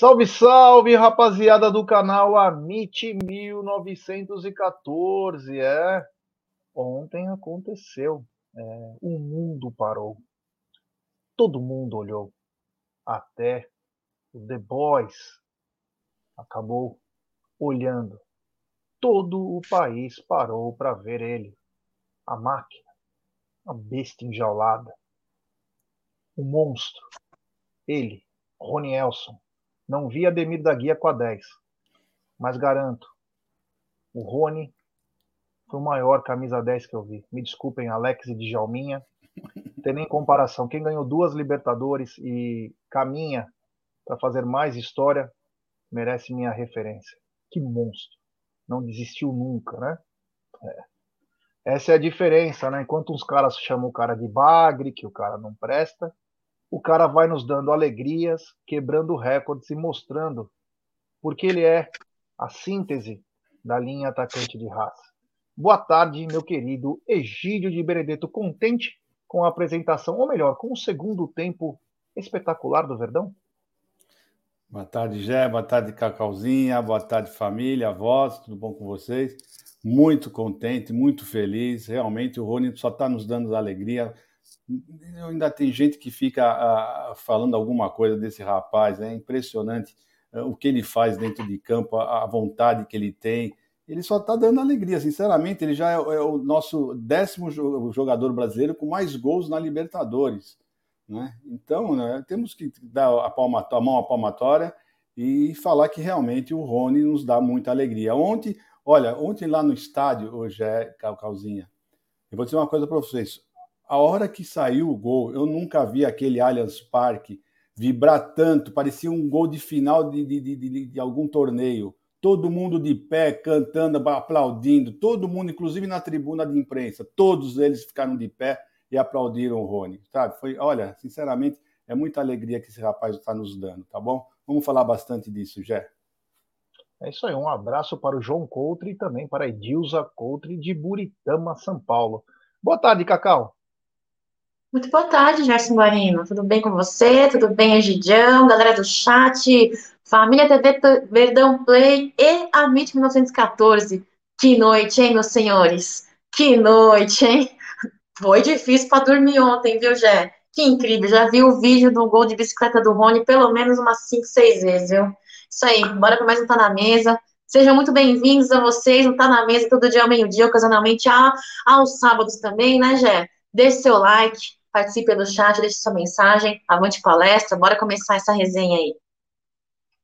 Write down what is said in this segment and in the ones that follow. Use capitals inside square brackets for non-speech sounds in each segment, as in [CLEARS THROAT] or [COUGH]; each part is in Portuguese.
Salve, salve, rapaziada do canal Amit 1914. É, ontem aconteceu. É, o mundo parou. Todo mundo olhou. Até o The Boys acabou olhando. Todo o país parou para ver ele. A máquina, a besta enjaulada, o monstro, ele, Rony Elson não vi Ademir da Guia com a 10. Mas garanto, o Rony foi o maior camisa 10 que eu vi. Me desculpem, Alex e Djalminha. Tem nem comparação. Quem ganhou duas Libertadores e caminha para fazer mais história merece minha referência. Que monstro. Não desistiu nunca, né? É. Essa é a diferença, né? Enquanto uns caras chamam o cara de bagre, que o cara não presta, o cara vai nos dando alegrias, quebrando recordes e mostrando porque ele é a síntese da linha atacante de raça. Boa tarde, meu querido Egídio de Benedetto, contente com a apresentação, ou melhor, com o segundo tempo espetacular do Verdão? Boa tarde, Gé, boa tarde, Cacauzinha, boa tarde, família, avós, tudo bom com vocês? Muito contente, muito feliz, realmente o Rony só está nos dando alegria, ainda tem gente que fica uh, falando alguma coisa desse rapaz, é impressionante uh, o que ele faz dentro de campo, a, a vontade que ele tem. Ele só está dando alegria, sinceramente. Ele já é, é, o nosso décimo jogador brasileiro com mais gols na Libertadores. Né? Então, né, temos que dar a, a mão à palmatória e falar que realmente o Rony nos dá muita alegria. Ontem, olha, ontem lá no estádio, hoje é Calcalzinha, eu vou dizer uma coisa para vocês a hora que saiu o gol, eu nunca vi aquele Allianz Parque vibrar tanto, parecia um gol de final de, de, de, de, algum torneio. Todo mundo de pé, cantando, aplaudindo, todo mundo, inclusive na tribuna de imprensa, todos eles ficaram de pé e aplaudiram o Rony, sabe? Foi, olha, sinceramente, é muita alegria que esse rapaz está nos dando, tá bom? Vamos falar bastante disso, Jé. É isso aí, um abraço para o João Coutre e também para a Edilza Coutre de Buritama, São Paulo. Boa tarde, Cacau. Muito boa tarde, Gerson Guarino. Tudo bem com você? Tudo bem, Egidião? Galera do chat, família TV Verdão Play e a MIT 1914. Que noite, hein, meus senhores? Que noite, hein? Foi difícil para dormir ontem, viu, Gé? Que incrível. Já vi o vídeo do gol de bicicleta do Rony pelo menos umas 5, 6 vezes, viu? Isso aí, bora para mais um Tá na Mesa. Sejam muito bem-vindos a vocês, não Tá na Mesa todo dia ao meio-dia, ocasionalmente aos sábados também, né, Gé? Deixe seu like, participe do chat, deixe sua mensagem, avante palestra, bora começar essa resenha aí.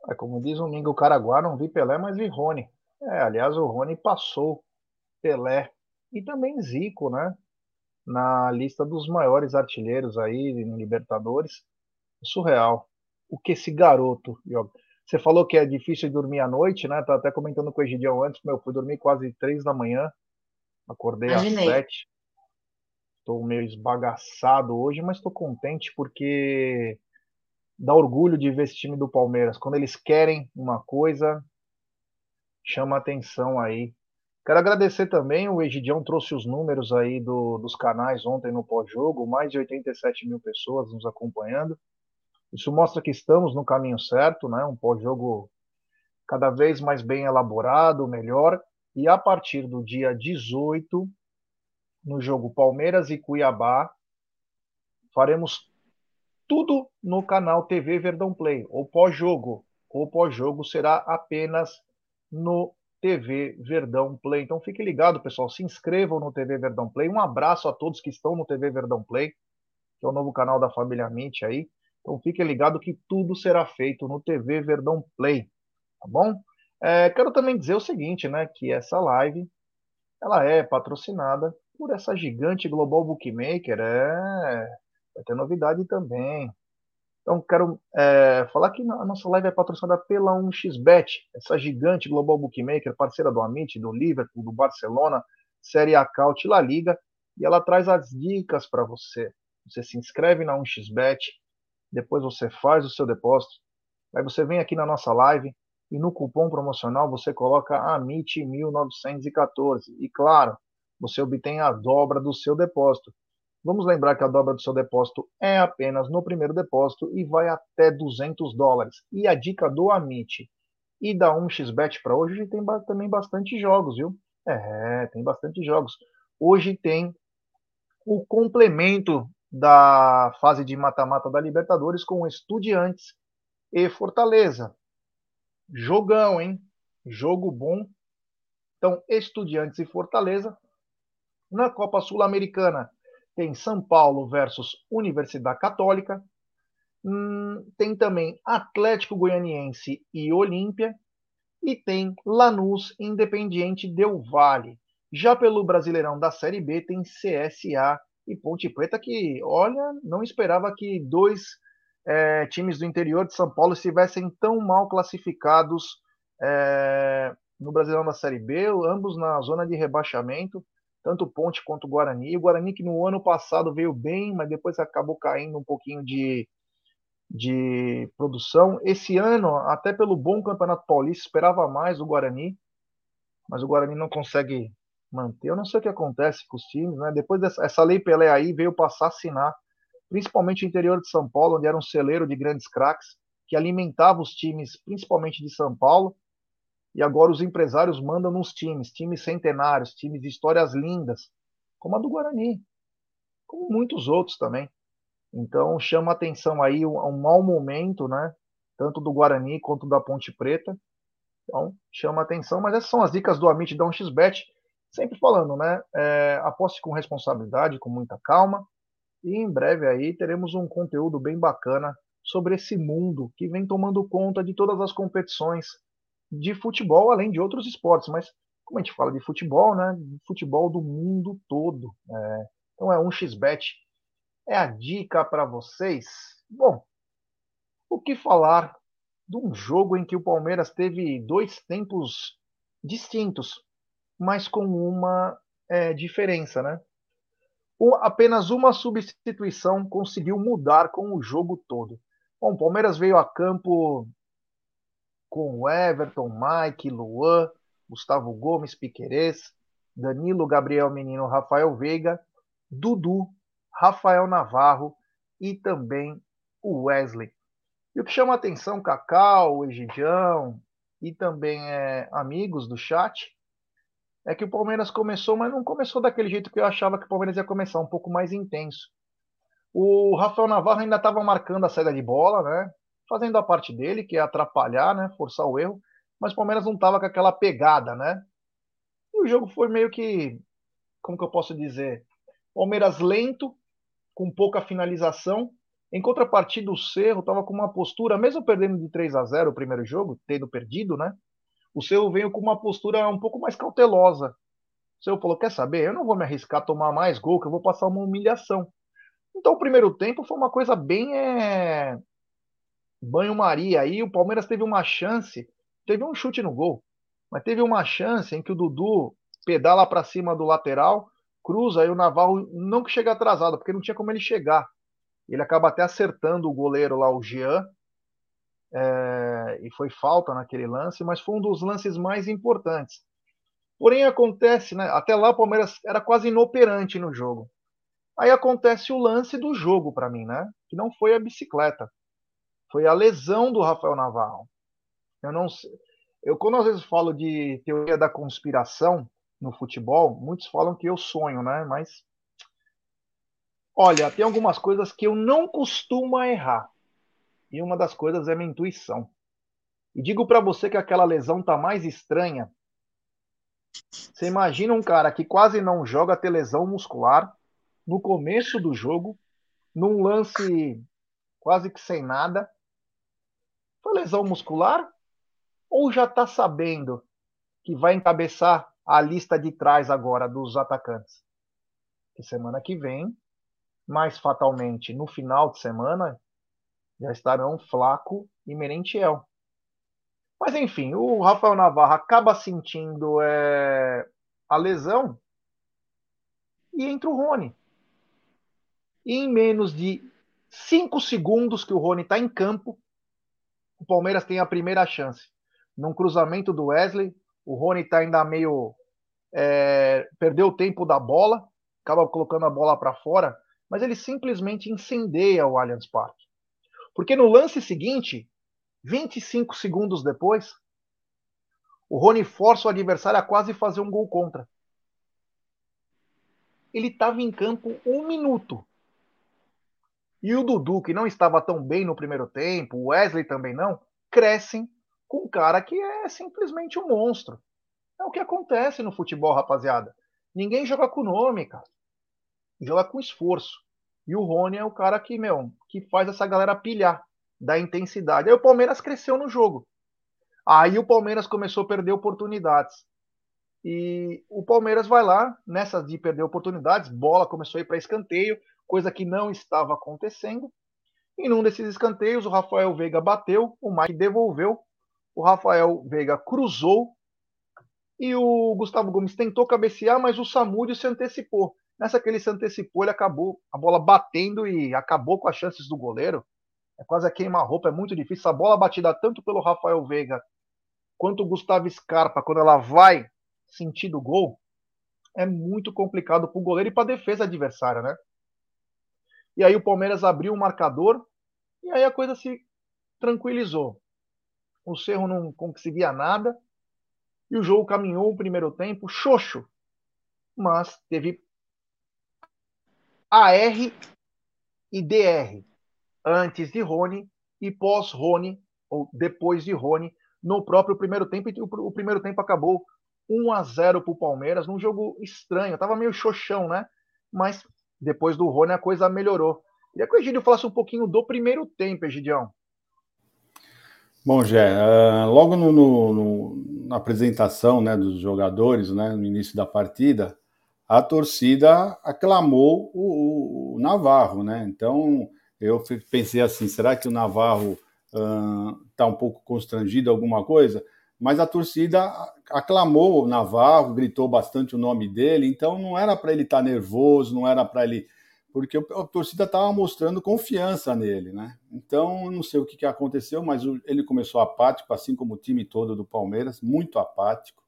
É, como diz o Mingo Caraguá, não vi Pelé, mas vi Rony. É, aliás, o Rony passou Pelé e também Zico, né? Na lista dos maiores artilheiros aí no Libertadores. Surreal. O que esse garoto joga. Você falou que é difícil dormir à noite, né? Tá até comentando com o Egidião antes, meu, fui dormir quase três da manhã, acordei Imaginei. às sete. Estou meio esbagaçado hoje, mas estou contente porque dá orgulho de ver esse time do Palmeiras. Quando eles querem uma coisa, chama atenção aí. Quero agradecer também, o Egidião trouxe os números aí do, dos canais ontem no pós-jogo, mais de 87 mil pessoas nos acompanhando. Isso mostra que estamos no caminho certo, né? Um pós-jogo cada vez mais bem elaborado, melhor. E a partir do dia 18, no jogo Palmeiras e Cuiabá. Faremos tudo no canal TV Verdão Play. O pós-jogo, o pós-jogo será apenas no TV Verdão Play. Então fique ligado, pessoal. Se inscrevam no TV Verdão Play. Um abraço a todos que estão no TV Verdão Play, que é o novo canal da família Mint aí. Então fique ligado que tudo será feito no TV Verdão Play, tá bom? É, quero também dizer o seguinte, né? Que essa live ela é patrocinada por essa gigante global bookmaker. É, vai ter novidade também. Então, quero é, falar que a nossa live é patrocinada pela 1xBet, essa gigante global bookmaker, parceira do Amit, do Liverpool, do Barcelona, Série A Caut La Liga, e ela traz as dicas para você. Você se inscreve na 1xBet, depois você faz o seu depósito, aí você vem aqui na nossa live e no cupom promocional você coloca AMIT1914. E claro, você obtém a dobra do seu depósito. Vamos lembrar que a dobra do seu depósito é apenas no primeiro depósito e vai até 200 dólares. E a dica do Amit e da 1xBet para hoje tem também bastante jogos, viu? É, tem bastante jogos. Hoje tem o complemento da fase de mata-mata da Libertadores com Estudiantes e Fortaleza. Jogão, hein? Jogo bom. Então, Estudiantes e Fortaleza. Na Copa Sul-Americana, tem São Paulo versus Universidade Católica. Hum, tem também Atlético Goianiense e Olímpia. E tem Lanús Independiente Del Vale. Já pelo Brasileirão da Série B, tem CSA e Ponte Preta, que, olha, não esperava que dois é, times do interior de São Paulo estivessem tão mal classificados é, no Brasileirão da Série B, ambos na zona de rebaixamento, tanto Ponte quanto Guarani. O Guarani que no ano passado veio bem, mas depois acabou caindo um pouquinho de, de produção. Esse ano, até pelo bom Campeonato Paulista, esperava mais o Guarani, mas o Guarani não consegue manter. Eu não sei o que acontece com os times, né? Depois dessa lei Pelé aí veio passar a assinar principalmente o interior de São Paulo, onde era um celeiro de grandes craques, que alimentava os times, principalmente de São Paulo, e agora os empresários mandam nos times, times centenários, times de histórias lindas, como a do Guarani, como muitos outros também. Então chama atenção aí um, um mau momento, né? Tanto do Guarani quanto da Ponte Preta. Então chama atenção, mas essas são as dicas do Amit da 1xBet, sempre falando, né? É, aposte com responsabilidade, com muita calma. E em breve aí teremos um conteúdo bem bacana sobre esse mundo que vem tomando conta de todas as competições de futebol, além de outros esportes. Mas como a gente fala de futebol, né? Futebol do mundo todo. É, então é um xbet. É a dica para vocês. Bom, o que falar de um jogo em que o Palmeiras teve dois tempos distintos, mas com uma é, diferença, né? apenas uma substituição conseguiu mudar com o jogo todo. Bom, o Palmeiras veio a campo com Everton, Mike, Luan, Gustavo Gomes, Piquerez, Danilo, Gabriel Menino, Rafael Veiga, Dudu, Rafael Navarro e também o Wesley. E o que chama a atenção, Cacau, Egidião e também é, amigos do chat, é que o Palmeiras começou, mas não começou daquele jeito que eu achava que o Palmeiras ia começar, um pouco mais intenso. O Rafael Navarro ainda estava marcando a saída de bola, né? Fazendo a parte dele, que é atrapalhar, né? Forçar o erro. Mas o Palmeiras não estava com aquela pegada, né? E o jogo foi meio que. Como que eu posso dizer? Palmeiras lento, com pouca finalização. Em contrapartida, o Cerro estava com uma postura, mesmo perdendo de 3 a 0 o primeiro jogo, tendo perdido, né? o seu veio com uma postura um pouco mais cautelosa. O seu falou: quer saber? Eu não vou me arriscar a tomar mais gol, que eu vou passar uma humilhação. Então o primeiro tempo foi uma coisa bem é... banho-maria. Aí o Palmeiras teve uma chance, teve um chute no gol, mas teve uma chance em que o Dudu pedala para cima do lateral, cruza e o Navarro não que chega atrasado, porque não tinha como ele chegar. Ele acaba até acertando o goleiro lá, o Jean, é, e foi falta naquele lance, mas foi um dos lances mais importantes. Porém, acontece, né? Até lá o Palmeiras era quase inoperante no jogo. Aí acontece o lance do jogo para mim, né? Que não foi a bicicleta, foi a lesão do Rafael Navarro. Eu não sei. Eu, quando às vezes falo de teoria da conspiração no futebol, muitos falam que eu sonho, né? Mas olha, tem algumas coisas que eu não costumo errar. E uma das coisas é minha intuição. E digo para você que aquela lesão tá mais estranha. Você imagina um cara que quase não joga ter lesão muscular no começo do jogo, num lance quase que sem nada. Foi lesão muscular? Ou já está sabendo que vai encabeçar a lista de trás agora dos atacantes? Que semana que vem, mais fatalmente no final de semana, já estarão Flaco e Merentiel. Mas enfim, o Rafael Navarro acaba sentindo é, a lesão e entra o Rony. E em menos de cinco segundos que o Rony está em campo, o Palmeiras tem a primeira chance. Num cruzamento do Wesley, o Rony está ainda meio. É, perdeu o tempo da bola, acaba colocando a bola para fora. mas ele simplesmente incendeia o Allianz Parque. Porque no lance seguinte, 25 segundos depois, o Rony força o adversário a quase fazer um gol contra. Ele estava em campo um minuto. E o Dudu, que não estava tão bem no primeiro tempo, o Wesley também não, crescem com um cara que é simplesmente um monstro. É o que acontece no futebol, rapaziada. Ninguém joga com nome, cara. Joga com esforço. E o Rony é o cara que, meu, que faz essa galera pilhar da intensidade. Aí o Palmeiras cresceu no jogo. Aí o Palmeiras começou a perder oportunidades. E o Palmeiras vai lá, nessa de perder oportunidades, bola começou a ir para escanteio, coisa que não estava acontecendo. E num desses escanteios, o Rafael Veiga bateu, o Mike devolveu, o Rafael Veiga cruzou e o Gustavo Gomes tentou cabecear, mas o Samúdio se antecipou. Nessa que ele se antecipou, ele acabou a bola batendo e acabou com as chances do goleiro. É quase a queima-roupa, é muito difícil. A bola batida tanto pelo Rafael Veiga quanto o Gustavo Scarpa, quando ela vai sentido gol, é muito complicado para o goleiro e para a defesa adversária, né? E aí o Palmeiras abriu o marcador e aí a coisa se tranquilizou. O Cerro não conseguia nada e o jogo caminhou o primeiro tempo xoxo, mas teve AR e DR, antes de Rony e pós-Rony, ou depois de Rony, no próprio primeiro tempo. E o, primeiro tempo acabou 1 a 0 para o Palmeiras, num jogo estranho. Tava meio xoxão, né? Mas depois do Rony a coisa melhorou. Queria que o Egidio falasse um pouquinho do primeiro tempo, Egidião. Bom, Gé, uh, logo no, no, no, na apresentação né, dos jogadores, né, no início da partida, a torcida aclamou o, o, Navarro, né? Então eu pensei assim, será que o Navarro está uh, um pouco constrangido alguma coisa? Mas a torcida aclamou o Navarro, gritou bastante o nome dele, então não era para ele estar tá nervoso, não era para ele porque a torcida estava mostrando confiança nele, né? Então, não sei o que, que aconteceu, mas ele começou apático, assim como o time todo do Palmeiras, muito apático,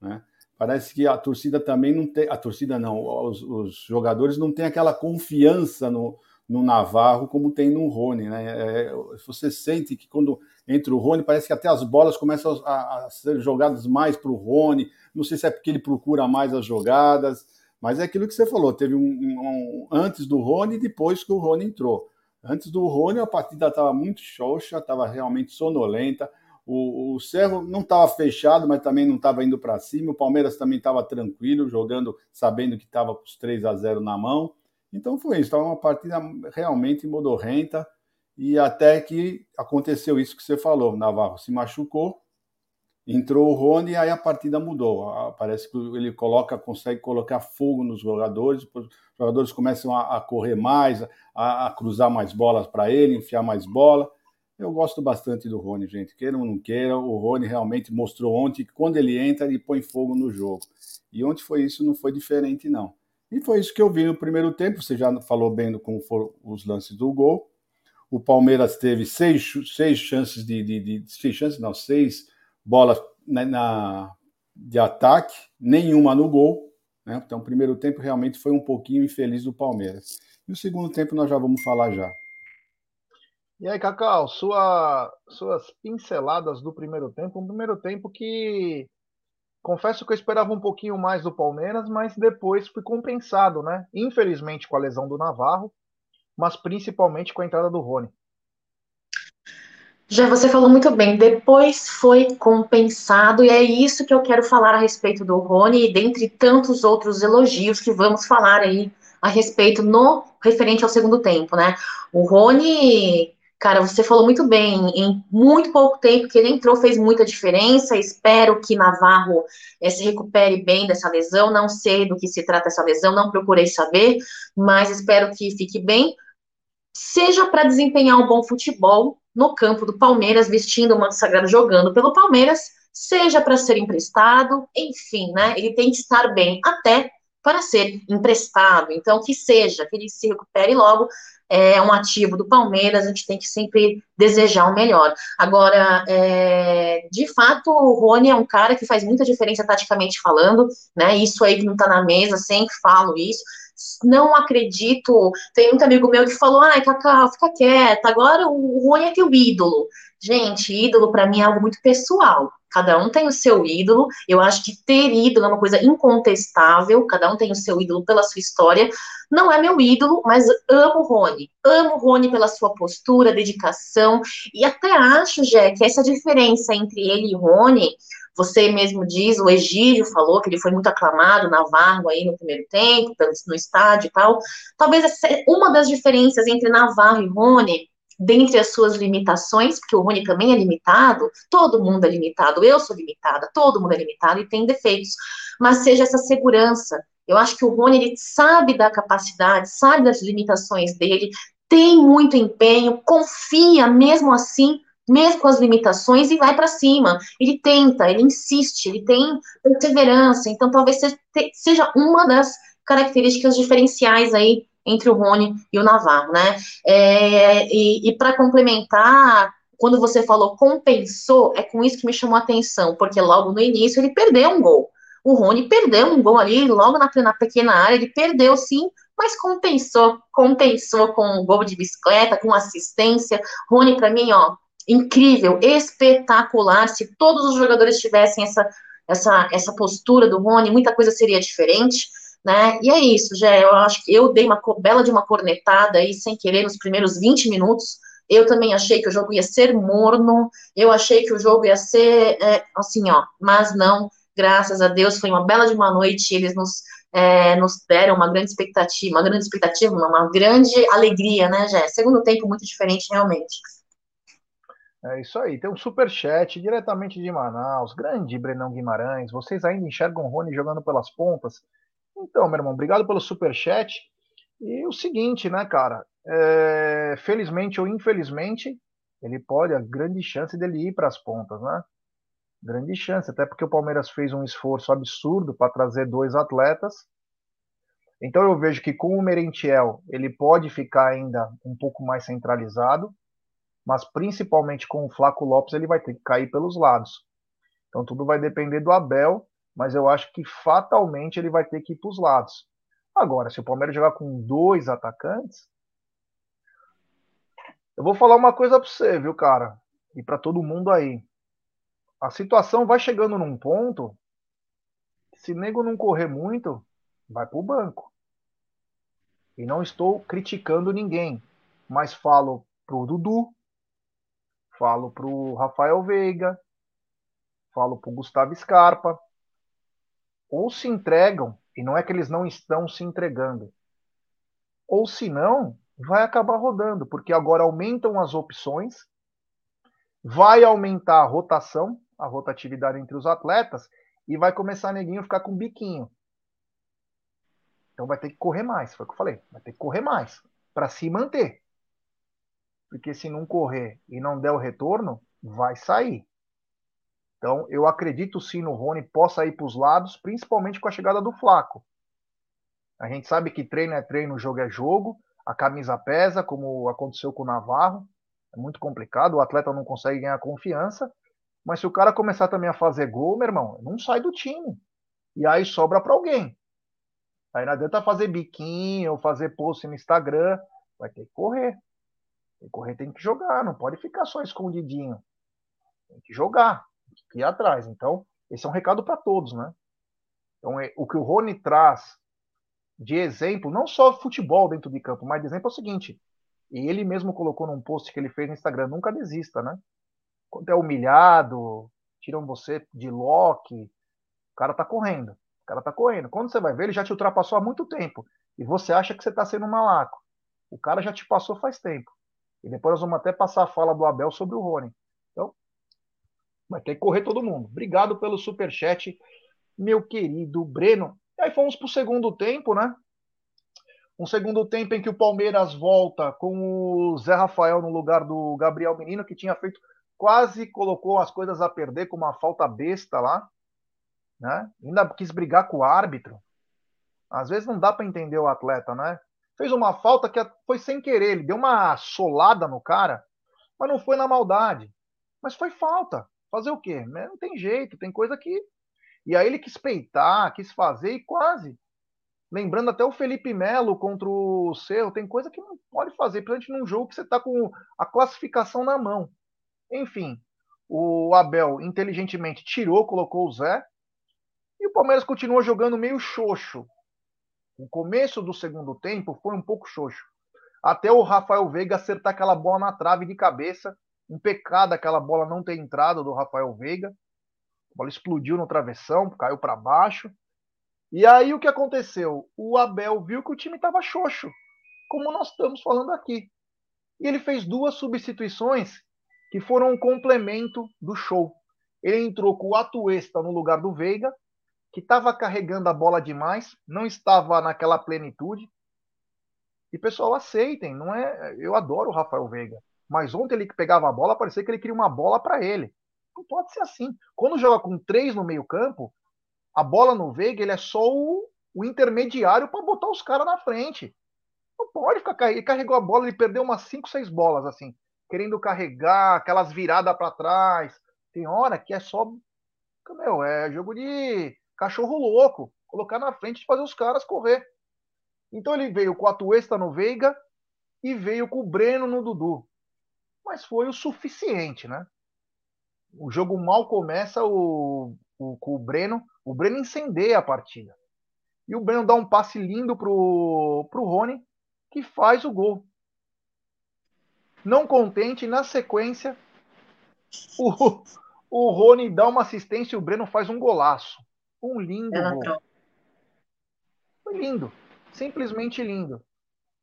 né? Parece que a torcida também não tem. A torcida não, os, os jogadores não têm aquela confiança no, no Navarro como tem no Rony, né? É, você sente que quando entra o Rony, parece que até as bolas começam a, a ser jogadas mais para o Rony. Não sei se é porque ele procura mais as jogadas, mas é aquilo que você falou. Teve um, um, um antes do Rony e depois que o Rony entrou. Antes do Rony, a partida estava muito xoxa, estava realmente sonolenta. O, o Cerro não estava fechado, mas também não estava indo para cima. O Palmeiras também estava tranquilo, jogando, sabendo que estava com os 3 a 0 na mão. Então foi isso, estava uma partida realmente modorrenta. E até que aconteceu isso que você falou: Navarro se machucou, entrou o Rony e aí a partida mudou. Parece que ele coloca, consegue colocar fogo nos jogadores, os jogadores começam a, correr mais, a, a cruzar mais bolas para ele, enfiar mais bola. Eu gosto bastante do Rony, gente. Queiram ou não queiram, o Rony realmente mostrou ontem que quando ele entra, ele põe fogo no jogo. E ontem foi isso, não foi diferente, não. E foi isso que eu vi no primeiro tempo. Você já falou bem como foram os lances do gol. O Palmeiras teve seis, seis chances de, de, de seis chances, não, seis bolas na, na, de ataque, nenhuma no gol. Né? Então, o primeiro tempo realmente foi um pouquinho infeliz do Palmeiras. E o segundo tempo nós já vamos falar já. E aí, Cacau, sua, suas pinceladas do primeiro tempo, um primeiro tempo que confesso que eu esperava um pouquinho mais do Palmeiras, mas depois fui compensado, né? Infelizmente com a lesão do Navarro, mas principalmente com a entrada do Rony. Já você falou muito bem, depois foi compensado, e é isso que eu quero falar a respeito do Rony, e dentre tantos outros elogios que vamos falar aí a respeito no referente ao segundo tempo, né? O Rony Cara, você falou muito bem, em muito pouco tempo que ele entrou fez muita diferença. Espero que Navarro é, se recupere bem dessa lesão. Não sei do que se trata essa lesão, não procurei saber, mas espero que fique bem. Seja para desempenhar um bom futebol no campo do Palmeiras, vestindo o manto sagrado, jogando pelo Palmeiras, seja para ser emprestado, enfim, né? Ele tem que estar bem até para ser emprestado. Então, que seja, que ele se recupere logo, é um ativo do Palmeiras, a gente tem que sempre desejar o melhor. Agora, é, de fato, o Rony é um cara que faz muita diferença taticamente falando, né? Isso aí que não tá na mesa, sempre falo isso. Não acredito. Tem muito amigo meu que falou: ai, Cacau, fica quieta, agora o Rony é teu ídolo. Gente, ídolo para mim é algo muito pessoal. Cada um tem o seu ídolo. Eu acho que ter ídolo é uma coisa incontestável. Cada um tem o seu ídolo pela sua história. Não é meu ídolo, mas amo o Rony. Amo o Rony pela sua postura, dedicação. E até acho, Jé, que essa diferença entre ele e Rony você mesmo diz, o Egídio falou que ele foi muito aclamado, Navarro aí no primeiro tempo, no estádio e tal. Talvez uma das diferenças entre Navarro e Rony, dentre as suas limitações, porque o Rony também é limitado, todo mundo é limitado, eu sou limitada, todo mundo é limitado e tem defeitos, mas seja essa segurança. Eu acho que o Rony ele sabe da capacidade, sabe das limitações dele, tem muito empenho, confia mesmo assim mesmo com as limitações, e vai para cima. Ele tenta, ele insiste, ele tem perseverança. Então, talvez seja uma das características diferenciais aí entre o Rony e o Navarro, né? É, e, e para complementar, quando você falou compensou, é com isso que me chamou a atenção, porque logo no início ele perdeu um gol. O Rony perdeu um gol ali, logo na, na pequena área, ele perdeu sim, mas compensou, compensou com um gol de bicicleta, com assistência. Rony, para mim, ó, incrível, espetacular. Se todos os jogadores tivessem essa, essa, essa postura do Rony, muita coisa seria diferente. Né? E é isso, já eu acho que eu dei uma bela de uma cornetada aí sem querer nos primeiros 20 minutos. Eu também achei que o jogo ia ser morno, eu achei que o jogo ia ser é, assim, ó, mas não, graças a Deus, foi uma bela de uma noite, eles nos, é, nos deram uma grande expectativa, uma grande expectativa, uma, grande alegria, né, Jé? Segundo tempo muito diferente, realmente. É isso aí. Tem um super chat diretamente de Manaus. Grande Brenão Guimarães. Vocês ainda enxergam o Rony jogando pelas pontas? Então, meu irmão, obrigado pelo super chat. E o seguinte, né, cara? É, felizmente ou infelizmente, ele pode, a grande chance dele ir para as pontas, né? Grande chance, até porque o Palmeiras fez um esforço absurdo para trazer dois atletas. Então eu vejo que com o Merentiel ele pode ficar ainda um pouco mais centralizado mas principalmente com o Flaco Lopes ele vai ter que cair pelos lados. Então tudo vai depender do Abel, mas eu acho que fatalmente ele vai ter que ir para os lados. Agora, se o Palmeiras jogar com dois atacantes, eu vou falar uma coisa para você, viu, cara? E para todo mundo aí. A situação vai chegando num ponto, se nego não correr muito, vai para o banco. E não estou criticando ninguém, mas falo pro Dudu, falo para o Rafael Veiga, falo para o Gustavo Scarpa, ou se entregam, e não é que eles não estão se entregando, ou se não, vai acabar rodando, porque agora aumentam as opções, vai aumentar a rotação, a rotatividade entre os atletas, e vai começar a neguinho ficar com biquinho. Então vai ter que correr mais, foi o que eu falei, vai ter que correr mais para se manter porque se não correr e não der o retorno, vai sair. Então, eu acredito sim no Rony possa ir para os lados, principalmente com a chegada do Flaco. A gente sabe que treino é treino, jogo é jogo, a camisa pesa, como aconteceu com o Navarro. É muito complicado, o atleta não consegue ganhar confiança. Mas se o cara começar também a fazer gol, meu irmão, não sai do time. E aí sobra para alguém. Aí não adianta fazer biquinho fazer post no Instagram. Vai ter que correr. Tem que correr, tem que jogar, não pode ficar só escondidinho. Tem que jogar, tem que ir atrás. Então, esse é um recado para todos, né? Então, é, o que o Rony traz de exemplo, não só futebol dentro de campo, mas de exemplo é o seguinte: e ele mesmo colocou num post que ele fez no Instagram, nunca desista, né? Quando é humilhado, tiram você de lock, o cara tá correndo. O cara tá correndo. Quando você vai ver, ele já te ultrapassou há muito tempo. E você acha que você tá sendo um malaco. O cara já te passou faz tempo. E depois nós vamos até passar a fala do Abel sobre o Rony. Então, vai ter que correr todo mundo. Obrigado pelo super chat, meu querido Breno. E aí fomos para o segundo tempo, né? Um segundo tempo em que o Palmeiras volta com o Zé Rafael no lugar do Gabriel Menino, que tinha feito, quase colocou as coisas a perder com uma falta besta lá. Né? Ainda quis brigar com o árbitro. Às vezes não dá para entender o atleta, né? Fez uma falta que foi sem querer, ele deu uma solada no cara, mas não foi na maldade. Mas foi falta. Fazer o quê? Não tem jeito, tem coisa que. E aí ele quis peitar, quis fazer e quase. Lembrando até o Felipe Melo contra o Cerro, tem coisa que não pode fazer, principalmente num jogo que você está com a classificação na mão. Enfim, o Abel inteligentemente tirou, colocou o Zé, e o Palmeiras continuou jogando meio xoxo. O começo do segundo tempo foi um pouco xoxo. Até o Rafael Veiga acertar aquela bola na trave de cabeça. Um pecado aquela bola não ter entrado do Rafael Veiga. A bola explodiu no travessão, caiu para baixo. E aí o que aconteceu? O Abel viu que o time estava xoxo, como nós estamos falando aqui. E ele fez duas substituições que foram um complemento do show. Ele entrou com o Atuesta no lugar do Veiga, que estava carregando a bola demais, não estava naquela plenitude. E pessoal, aceitem, não é? Eu adoro o Rafael Veiga, mas ontem ele que pegava a bola, parecia que ele queria uma bola para ele. Não pode ser assim. Quando joga com três no meio-campo, a bola no Veiga ele é só o, o intermediário para botar os caras na frente. Não pode ficar ele carregou a bola, ele perdeu umas cinco, seis bolas assim, querendo carregar aquelas viradas para trás. Tem hora que é só meu, é jogo de cachorro louco, colocar na frente e fazer os caras correr. Então ele veio com a Tuesta no Veiga e veio com o Breno no Dudu. Mas foi o suficiente, né? O jogo mal começa o, o, com o Breno. O Breno incendeia a partida. E o Breno dá um passe lindo pro, pro Rony, que faz o gol. Não contente, na sequência, o, o Rony dá uma assistência e o Breno faz um golaço. Um lindo gol. Foi lindo. Simplesmente lindo.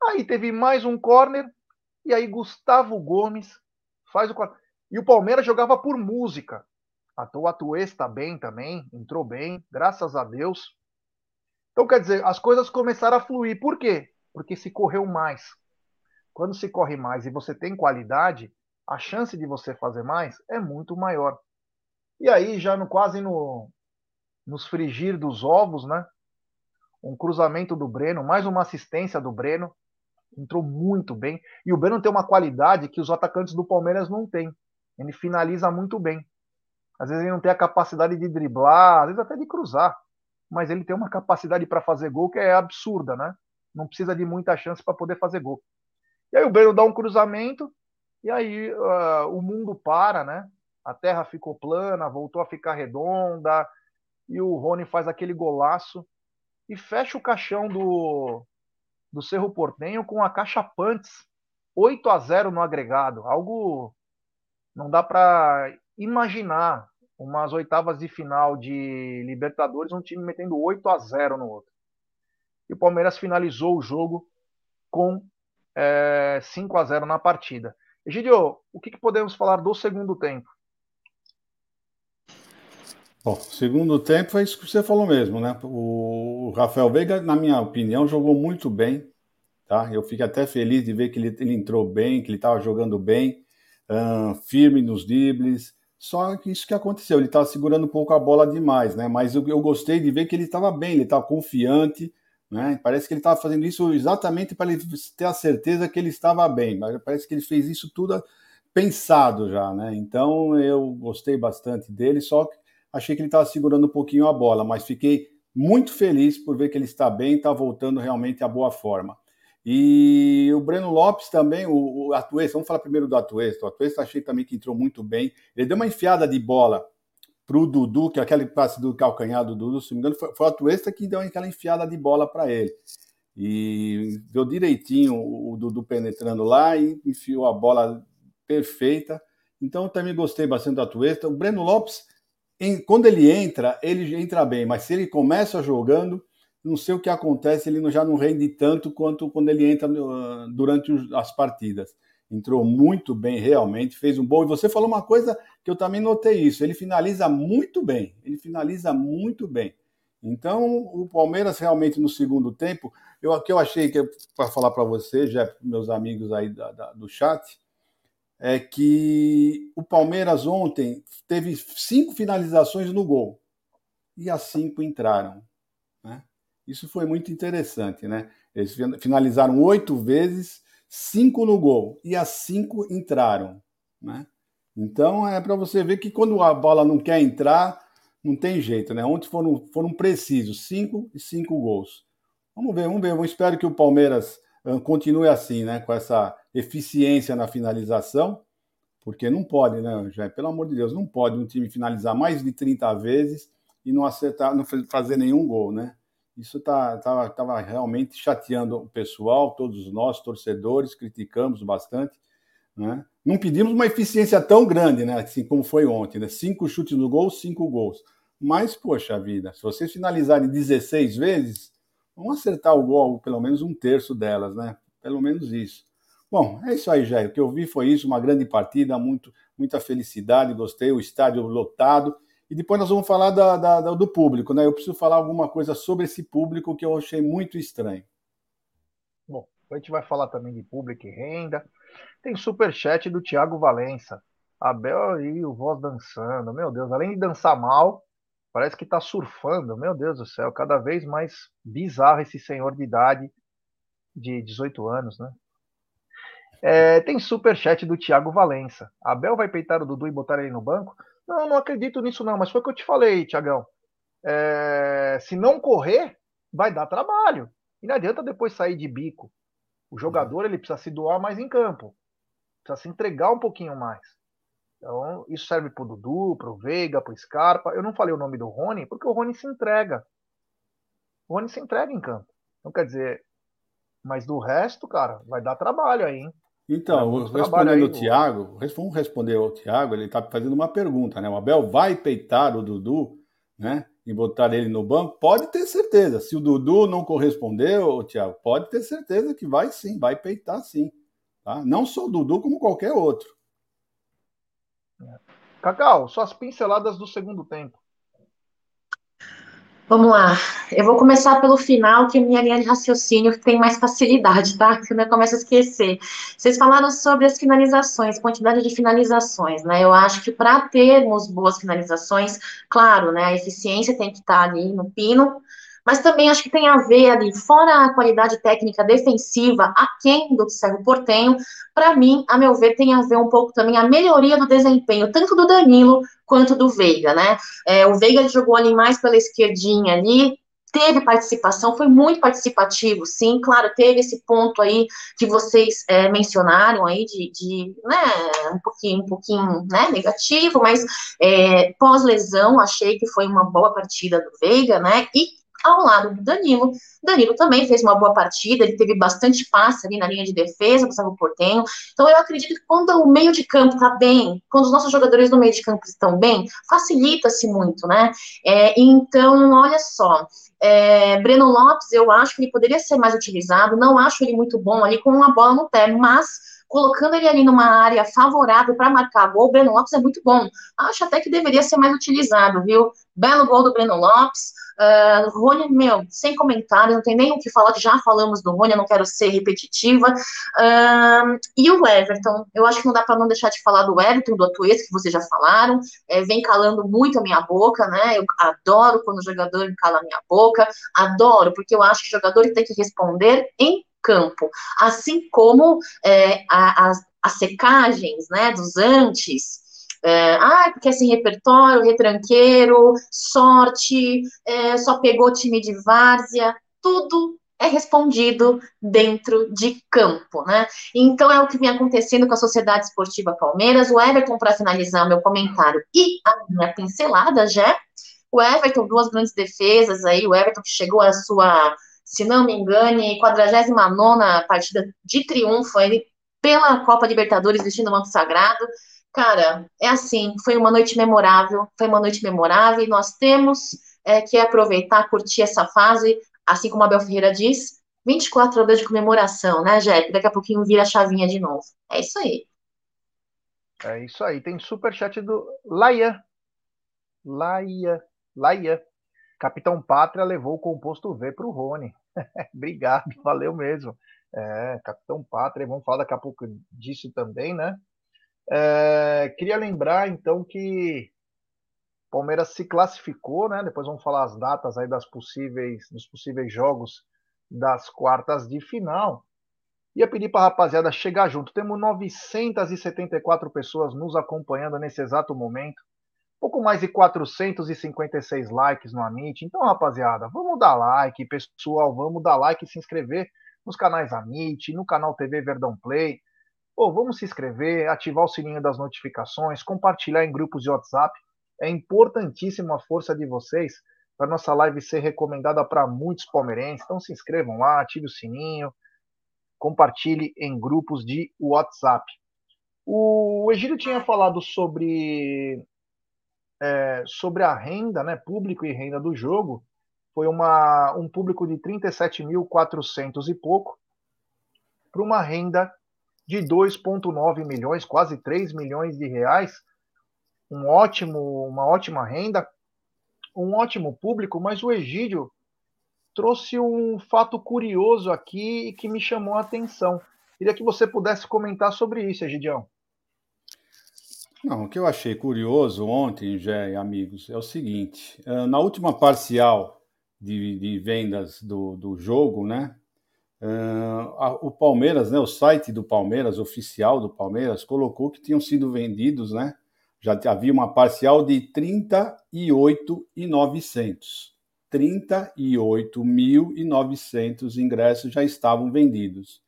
Aí teve mais um corner. E aí Gustavo Gomes faz o corner. E o Palmeiras jogava por música. O Atuês está bem também, entrou bem, graças a Deus. Então, quer dizer, as coisas começaram a fluir. Por quê? Porque se correu mais. Quando se corre mais e você tem qualidade, a chance de você fazer mais é muito maior. E aí, já no, quase no, nos frigir dos ovos, né? Um cruzamento do Breno, mais uma assistência do Breno. Entrou muito bem. E o Breno tem uma qualidade que os atacantes do Palmeiras não têm. Ele finaliza muito bem. Às vezes ele não tem a capacidade de driblar, às vezes até de cruzar. Mas ele tem uma capacidade para fazer gol que é absurda, né? Não precisa de muita chance para poder fazer gol. E aí o Breno dá um cruzamento, e aí uh, o mundo para, né? A terra ficou plana, voltou a ficar redonda, e o Rony faz aquele golaço e fecha o caixão do, do Cerro Portenho com a caixa Pantes 8 a 0 no agregado. Algo não dá para imaginar umas oitavas de final de Libertadores, um time metendo 8 a 0 no outro. E o Palmeiras finalizou o jogo com é, 5 a 0 na partida. Egidio, o que, que podemos falar do segundo tempo? Bom, segundo tempo foi isso que você falou mesmo, né? O Rafael Veiga, na minha opinião, jogou muito bem, tá? Eu fico até feliz de ver que ele, ele entrou bem, que ele estava jogando bem, firme nos dribles. Só que isso que aconteceu, ele estava segurando um pouco a bola demais, né? Mas eu, eu gostei de ver que ele estava bem, ele estava confiante, né? Parece que ele estava fazendo isso exatamente para ter a certeza que ele estava bem, mas parece que ele fez isso tudo pensado já, né? Então eu gostei bastante dele, só que achei que ele estava segurando um pouquinho a bola, mas fiquei muito feliz por ver que ele está bem, está voltando realmente à boa forma. E o Breno Lopes também, o, o Atuesta, vamos falar primeiro do Atuesta. O Atuesta achei também que entrou muito bem. Ele deu uma enfiada de bola para o Dudu, que é aquele passe do calcanhar do Dudu, se não me engano, foi, foi o Atuesta que deu aquela enfiada de bola para ele. E deu direitinho o Dudu penetrando lá e enfiou a bola perfeita. Então também gostei bastante do Atuesta. O Breno Lopes em, quando ele entra, ele entra bem, mas se ele começa jogando, não sei o que acontece, ele já não rende tanto quanto quando ele entra no, durante as partidas. Entrou muito bem, realmente, fez um bom. E você falou uma coisa que eu também notei isso: ele finaliza muito bem, ele finaliza muito bem. Então, o Palmeiras realmente no segundo tempo, eu aqui eu achei que para falar para você, já meus amigos aí da, da, do chat, é que o Palmeiras ontem teve cinco finalizações no gol e as cinco entraram. Né? Isso foi muito interessante, né? Eles finalizaram oito vezes, cinco no gol e as cinco entraram, né? Então é para você ver que quando a bola não quer entrar, não tem jeito, né? Ontem foram, foram precisos, cinco e cinco gols. Vamos ver, vamos ver. Eu espero que o Palmeiras continue assim, né? Com essa eficiência na finalização, porque não pode, né, já Pelo amor de Deus, não pode um time finalizar mais de 30 vezes e não acertar, não fazer nenhum gol, né? Isso tá, tava, tava realmente chateando o pessoal, todos nós, torcedores, criticamos bastante. Né? Não pedimos uma eficiência tão grande, né? assim como foi ontem, né? cinco chutes no gol, cinco gols. Mas, poxa vida, se vocês finalizarem 16 vezes, vão acertar o gol, pelo menos um terço delas, né? Pelo menos isso. Bom, é isso aí, Jair. O que eu vi foi isso, uma grande partida, muito, muita felicidade, gostei, o estádio lotado. E depois nós vamos falar da, da, do público, né? Eu preciso falar alguma coisa sobre esse público que eu achei muito estranho. Bom, a gente vai falar também de público e renda. Tem superchat do Thiago Valença. Abel e o voz dançando. Meu Deus, além de dançar mal, parece que tá surfando. Meu Deus do céu, cada vez mais bizarro esse senhor de idade de 18 anos, né? É, tem superchat do Thiago Valença. Abel vai peitar o Dudu e botar ele no banco? Não, não acredito nisso não, mas foi o que eu te falei, Tiagão. É, se não correr, vai dar trabalho. E não adianta depois sair de bico. O jogador ele precisa se doar mais em campo. Precisa se entregar um pouquinho mais. Então, isso serve pro Dudu, pro Veiga, pro Scarpa. Eu não falei o nome do Rony, porque o Rony se entrega. O Rony se entrega em campo. Então, quer dizer, mas do resto, cara, vai dar trabalho aí, hein? Então, respondendo o Thiago, vamos responder ao Thiago, ele está fazendo uma pergunta, né? O Abel vai peitar o Dudu, né? E botar ele no banco? Pode ter certeza. Se o Dudu não correspondeu, Thiago, pode ter certeza que vai sim, vai peitar sim. Tá? Não só o Dudu, como qualquer outro. Cacau, suas pinceladas do segundo tempo. Vamos lá. Eu vou começar pelo final, que é minha linha de raciocínio tem mais facilidade, tá? Que eu começo a esquecer. Vocês falaram sobre as finalizações, quantidade de finalizações, né? Eu acho que para termos boas finalizações, claro, né? A eficiência tem que estar tá ali no pino, mas também acho que tem a ver ali, fora a qualidade técnica defensiva, aquém do Cerro Portenho, para mim, a meu ver, tem a ver um pouco também a melhoria do desempenho, tanto do Danilo quanto do Veiga, né? É, o Veiga jogou ali mais pela esquerdinha ali, teve participação, foi muito participativo, sim, claro, teve esse ponto aí que vocês é, mencionaram aí de, de, né, um pouquinho, um pouquinho, né, negativo, mas é, pós-lesão, achei que foi uma boa partida do Veiga, né, e ao lado do Danilo. Danilo também fez uma boa partida, ele teve bastante passe ali na linha de defesa, do Gustavo Portenho. Então, eu acredito que quando o meio de campo está bem, quando os nossos jogadores do meio de campo estão bem, facilita-se muito, né? É, então, olha só. É, Breno Lopes, eu acho que ele poderia ser mais utilizado, não acho ele muito bom ali com uma bola no pé, mas colocando ele ali numa área favorável para marcar gol, o Breno Lopes é muito bom. Acho até que deveria ser mais utilizado, viu? Belo gol do Breno Lopes. Uh, Rony, meu, sem comentário, não tem nem o que falar, já falamos do Rony, eu não quero ser repetitiva. Uh, e o Everton, eu acho que não dá para não deixar de falar do Everton, do Atuês, que vocês já falaram, é, vem calando muito a minha boca, né? Eu adoro quando o jogador cala a minha boca, adoro, porque eu acho que o jogador tem que responder em campo, assim como é, a, as, as secagens, né, dos antes, é, ah, porque sem repertório, retranqueiro, sorte, é, só pegou time de várzea, tudo é respondido dentro de campo, né? Então é o que vem acontecendo com a Sociedade Esportiva Palmeiras. O Everton, para finalizar meu comentário e a minha pincelada já, o Everton, duas grandes defesas aí, o Everton que chegou à sua, se não me engane, 49 partida de triunfo aí pela Copa Libertadores vestindo o manto sagrado. Cara, é assim, foi uma noite memorável, foi uma noite memorável e nós temos é, que aproveitar, curtir essa fase, assim como a Bel Ferreira diz, 24 horas de comemoração, né, Jéssica? Daqui a pouquinho vira a chavinha de novo. É isso aí. É isso aí. Tem superchat do Laia. Laia. Laia. Capitão Pátria levou o composto V para o Rony. [LAUGHS] Obrigado, valeu mesmo. É, Capitão Pátria, vamos falar daqui a pouco disso também, né? É, queria lembrar, então, que Palmeiras se classificou, né? Depois vamos falar as datas aí das possíveis, dos possíveis jogos das quartas de final. Ia pedir para a rapaziada chegar junto. Temos 974 pessoas nos acompanhando nesse exato momento. Pouco mais de 456 likes no Amit. Então, rapaziada, vamos dar like, pessoal, vamos dar like e se inscrever nos canais Amit, no canal TV Verdão Play. Pô, vamos se inscrever, ativar o sininho das notificações, compartilhar em grupos de WhatsApp. É importantíssima a força de vocês para nossa live ser recomendada para muitos palmeirenses. Então se inscrevam lá, ative o sininho, compartilhe em grupos de WhatsApp. O Egílio tinha falado sobre é, sobre a renda, né, público e renda do jogo, foi uma, um público de 37.400 e pouco, para uma renda de 2,9 milhões, quase 3 milhões de reais, um ótimo, uma ótima renda, um ótimo público, mas o Egídio trouxe um fato curioso aqui que me chamou a atenção. Queria que você pudesse comentar sobre isso, Egidião. Não, o que eu achei curioso ontem, Jé, amigos, é o seguinte: eh, na última parcial de, de vendas do, do jogo, né? Uh, o Palmeiras, né, o site do Palmeiras, oficial do Palmeiras, colocou que tinham sido vendidos, né? Já havia uma parcial de 38.900. 38.900 ingressos já estavam vendidos.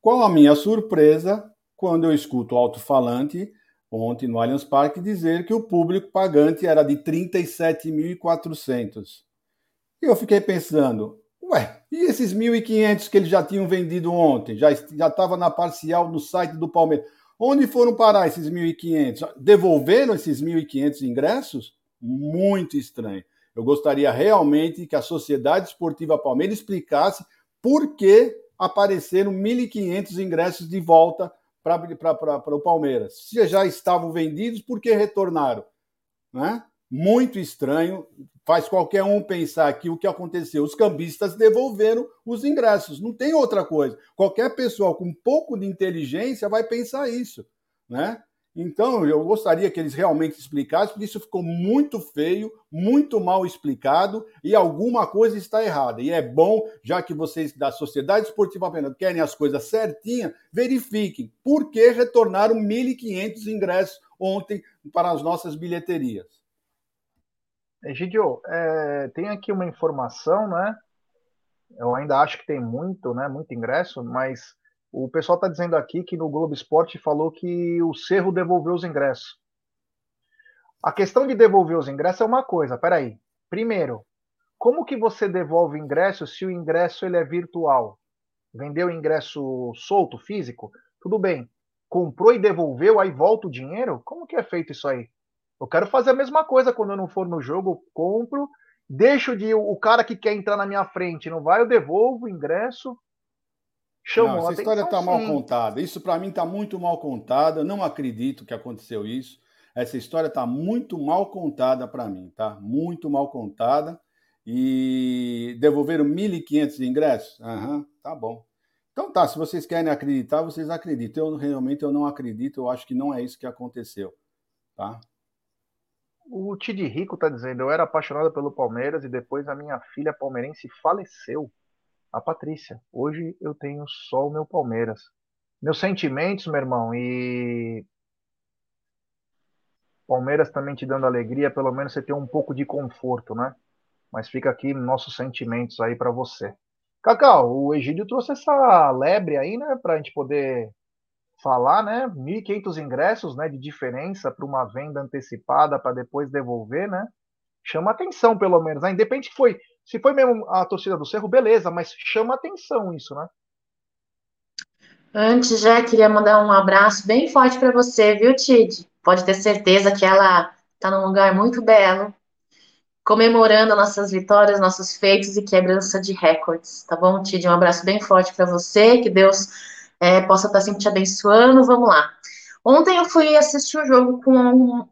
Qual a minha surpresa quando eu escuto o alto-falante ontem no Allianz Parque dizer que o público pagante era de 37.400. E eu fiquei pensando, ué, e esses 1.500 que eles já tinham vendido ontem? Já estava na parcial no site do Palmeiras. Onde foram parar esses 1.500? Devolveram esses 1.500 ingressos? Muito estranho. Eu gostaria realmente que a Sociedade Esportiva Palmeiras explicasse por que apareceram 1.500 ingressos de volta para o Palmeiras. Se já estavam vendidos, por que retornaram? Né? Muito estranho, faz qualquer um pensar que o que aconteceu, os cambistas devolveram os ingressos, não tem outra coisa. Qualquer pessoa com um pouco de inteligência vai pensar isso, né? Então, eu gostaria que eles realmente explicassem, porque isso ficou muito feio, muito mal explicado e alguma coisa está errada. E é bom, já que vocês da Sociedade Esportiva Pernambuco querem as coisas certinhas, verifiquem por que retornaram 1.500 ingressos ontem para as nossas bilheterias. Egidio, é, tem aqui uma informação, né? Eu ainda acho que tem muito, né? Muito ingresso, mas o pessoal está dizendo aqui que no Globo Esporte falou que o Cerro devolveu os ingressos. A questão de devolver os ingressos é uma coisa. Peraí. Primeiro, como que você devolve ingresso se o ingresso ele é virtual? Vendeu ingresso solto, físico? Tudo bem. Comprou e devolveu, aí volta o dinheiro? Como que é feito isso aí? Eu quero fazer a mesma coisa quando eu não for no jogo, compro, deixo de o cara que quer entrar na minha frente, não vai, eu devolvo o ingresso, Chamou não, essa história está mal contada. Isso para mim está muito mal contada. Eu não acredito que aconteceu isso. Essa história está muito mal contada para mim, tá? Muito mal contada. E devolveram 1.500 ingressos? Aham, uhum, tá bom. Então tá, se vocês querem acreditar, vocês acreditam. Eu realmente eu não acredito, eu acho que não é isso que aconteceu, tá? O Tid Rico está dizendo, eu era apaixonado pelo Palmeiras e depois a minha filha palmeirense faleceu a Patrícia. Hoje eu tenho só o meu Palmeiras. Meus sentimentos, meu irmão, e Palmeiras também te dando alegria, pelo menos você tem um pouco de conforto, né? Mas fica aqui nossos sentimentos aí para você. Cacau, o Egídio trouxe essa lebre aí, né, para a gente poder falar, né? 1.500 ingressos, né, de diferença para uma venda antecipada para depois devolver, né? Chama atenção, pelo menos. Né? Independente que foi se foi mesmo a torcida do Cerro, beleza, mas chama atenção isso, né? Antes, já queria mandar um abraço bem forte para você, viu, Tid? Pode ter certeza que ela está num lugar muito belo, comemorando nossas vitórias, nossos feitos e quebrança de recordes, tá bom, Tid? Um abraço bem forte para você, que Deus é, possa estar tá sempre te abençoando. Vamos lá. Ontem eu fui assistir o jogo com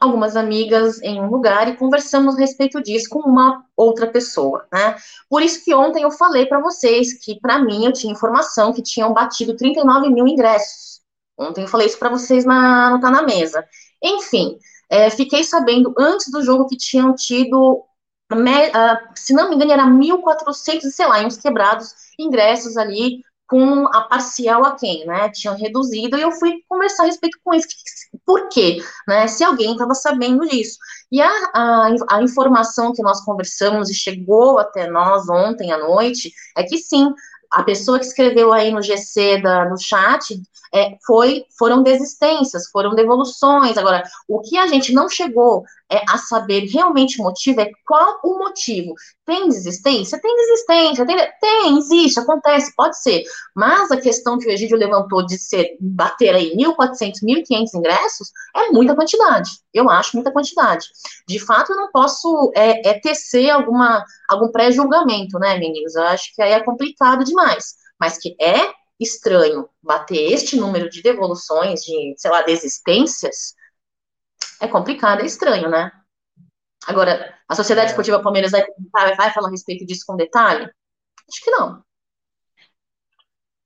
algumas amigas em um lugar e conversamos a respeito disso com uma outra pessoa, né? Por isso que ontem eu falei para vocês que, para mim, eu tinha informação que tinham batido 39 mil ingressos. Ontem eu falei isso para vocês na, no Tá Na Mesa. Enfim, é, fiquei sabendo antes do jogo que tinham tido, me, uh, se não me engano, era 1.400, sei lá, uns quebrados ingressos ali com a parcial a quem, né? Tinham reduzido e eu fui conversar a respeito com isso. Por quê? Né? Se alguém estava sabendo disso. E a, a, a, informação que nós conversamos e chegou até nós ontem à noite é que sim, a pessoa que escreveu aí no GC, da, no chat, é, foi, foram desistências, foram devoluções. Agora, o que a gente não chegou é, a saber realmente o motivo é qual o motivo. Tem desistência? Tem desistência, tem, tem, existe, acontece, pode ser. Mas a questão que o Egídio levantou de ser bater aí 1.400, 1.500 ingressos é muita quantidade. Eu acho muita quantidade. De fato, eu não posso é, é tecer alguma, algum pré-julgamento, né, meninos? Eu acho que aí é complicado demais. Mas que é estranho bater este número de devoluções, de, sei lá, desistências, é complicado, é estranho, né? Agora, a Sociedade é. Esportiva Palmeiras vai, vai falar a respeito disso com detalhe? Acho que não.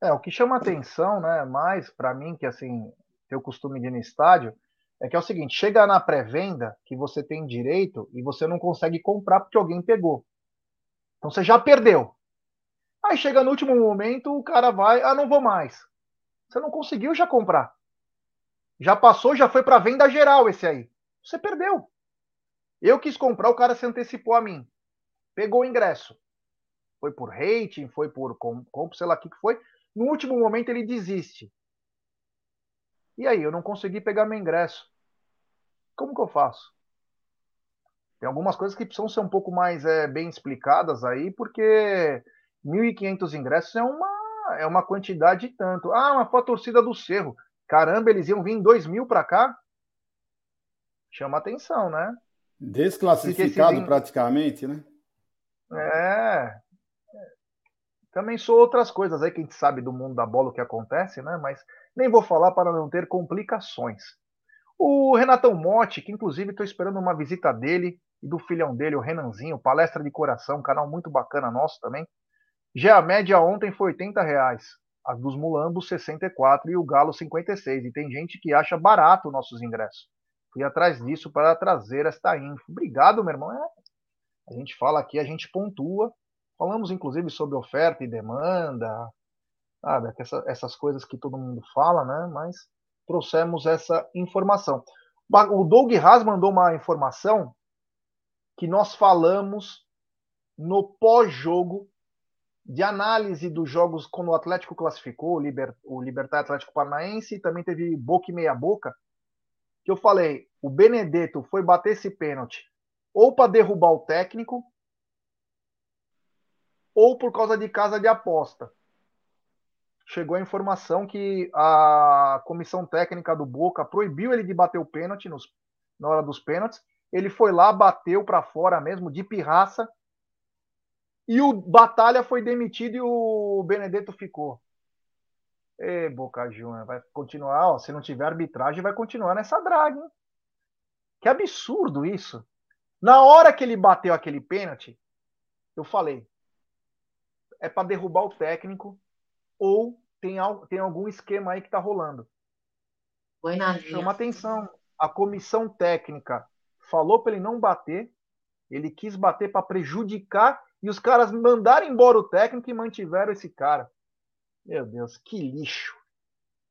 É, o que chama atenção, né, mais para mim, que assim, tem o costume de ir no estádio, é que é o seguinte, chega na pré-venda que você tem direito e você não consegue comprar porque alguém pegou. Então você já perdeu. Aí chega no último momento, o cara vai, ah, não vou mais. Você não conseguiu já comprar. Já passou, já foi para venda geral esse aí. Você perdeu. Eu quis comprar, o cara se antecipou a mim. Pegou o ingresso. Foi por rating, foi por compra, sei lá o que foi. No último momento ele desiste. E aí, eu não consegui pegar meu ingresso. Como que eu faço? Tem algumas coisas que precisam ser um pouco mais é, bem explicadas aí, porque 1.500 ingressos é uma, é uma quantidade tanto. Ah, mas foi a torcida do Cerro. Caramba, eles iam vir em 2 mil para cá? Chama atenção, né? Desclassificado praticamente, né? É. Também sou outras coisas aí que a gente sabe do mundo da bola o que acontece, né? Mas nem vou falar para não ter complicações. O Renatão Motti, que inclusive estou esperando uma visita dele e do filhão dele, o Renanzinho, palestra de coração, canal muito bacana nosso também. Já a média ontem foi 80 reais. A dos Mulambos, 64 e o Galo, 56. E tem gente que acha barato nossos ingressos. Fui atrás disso para trazer esta info. Obrigado, meu irmão. É, a gente fala aqui, a gente pontua. Falamos, inclusive, sobre oferta e demanda, sabe? Essa, essas coisas que todo mundo fala, né? Mas trouxemos essa informação. O Doug Haas mandou uma informação que nós falamos no pós-jogo de análise dos jogos quando o Atlético classificou, o, Liber, o Libertar Atlético Paranaense, também teve boca e meia boca, que eu falei, o Benedetto foi bater esse pênalti ou para derrubar o técnico, ou por causa de casa de aposta. Chegou a informação que a comissão técnica do Boca proibiu ele de bater o pênalti nos, na hora dos pênaltis. Ele foi lá, bateu para fora mesmo, de pirraça, e o Batalha foi demitido e o Benedetto ficou. Ê, Boca Juniors, vai continuar, ó, se não tiver arbitragem, vai continuar nessa draga, hein? Que absurdo isso. Na hora que ele bateu aquele pênalti, eu falei, é para derrubar o técnico ou tem, tem algum esquema aí que tá rolando. Foi na Chama atenção. A comissão técnica falou para ele não bater, ele quis bater para prejudicar e os caras mandaram embora o técnico e mantiveram esse cara. Meu Deus, que lixo.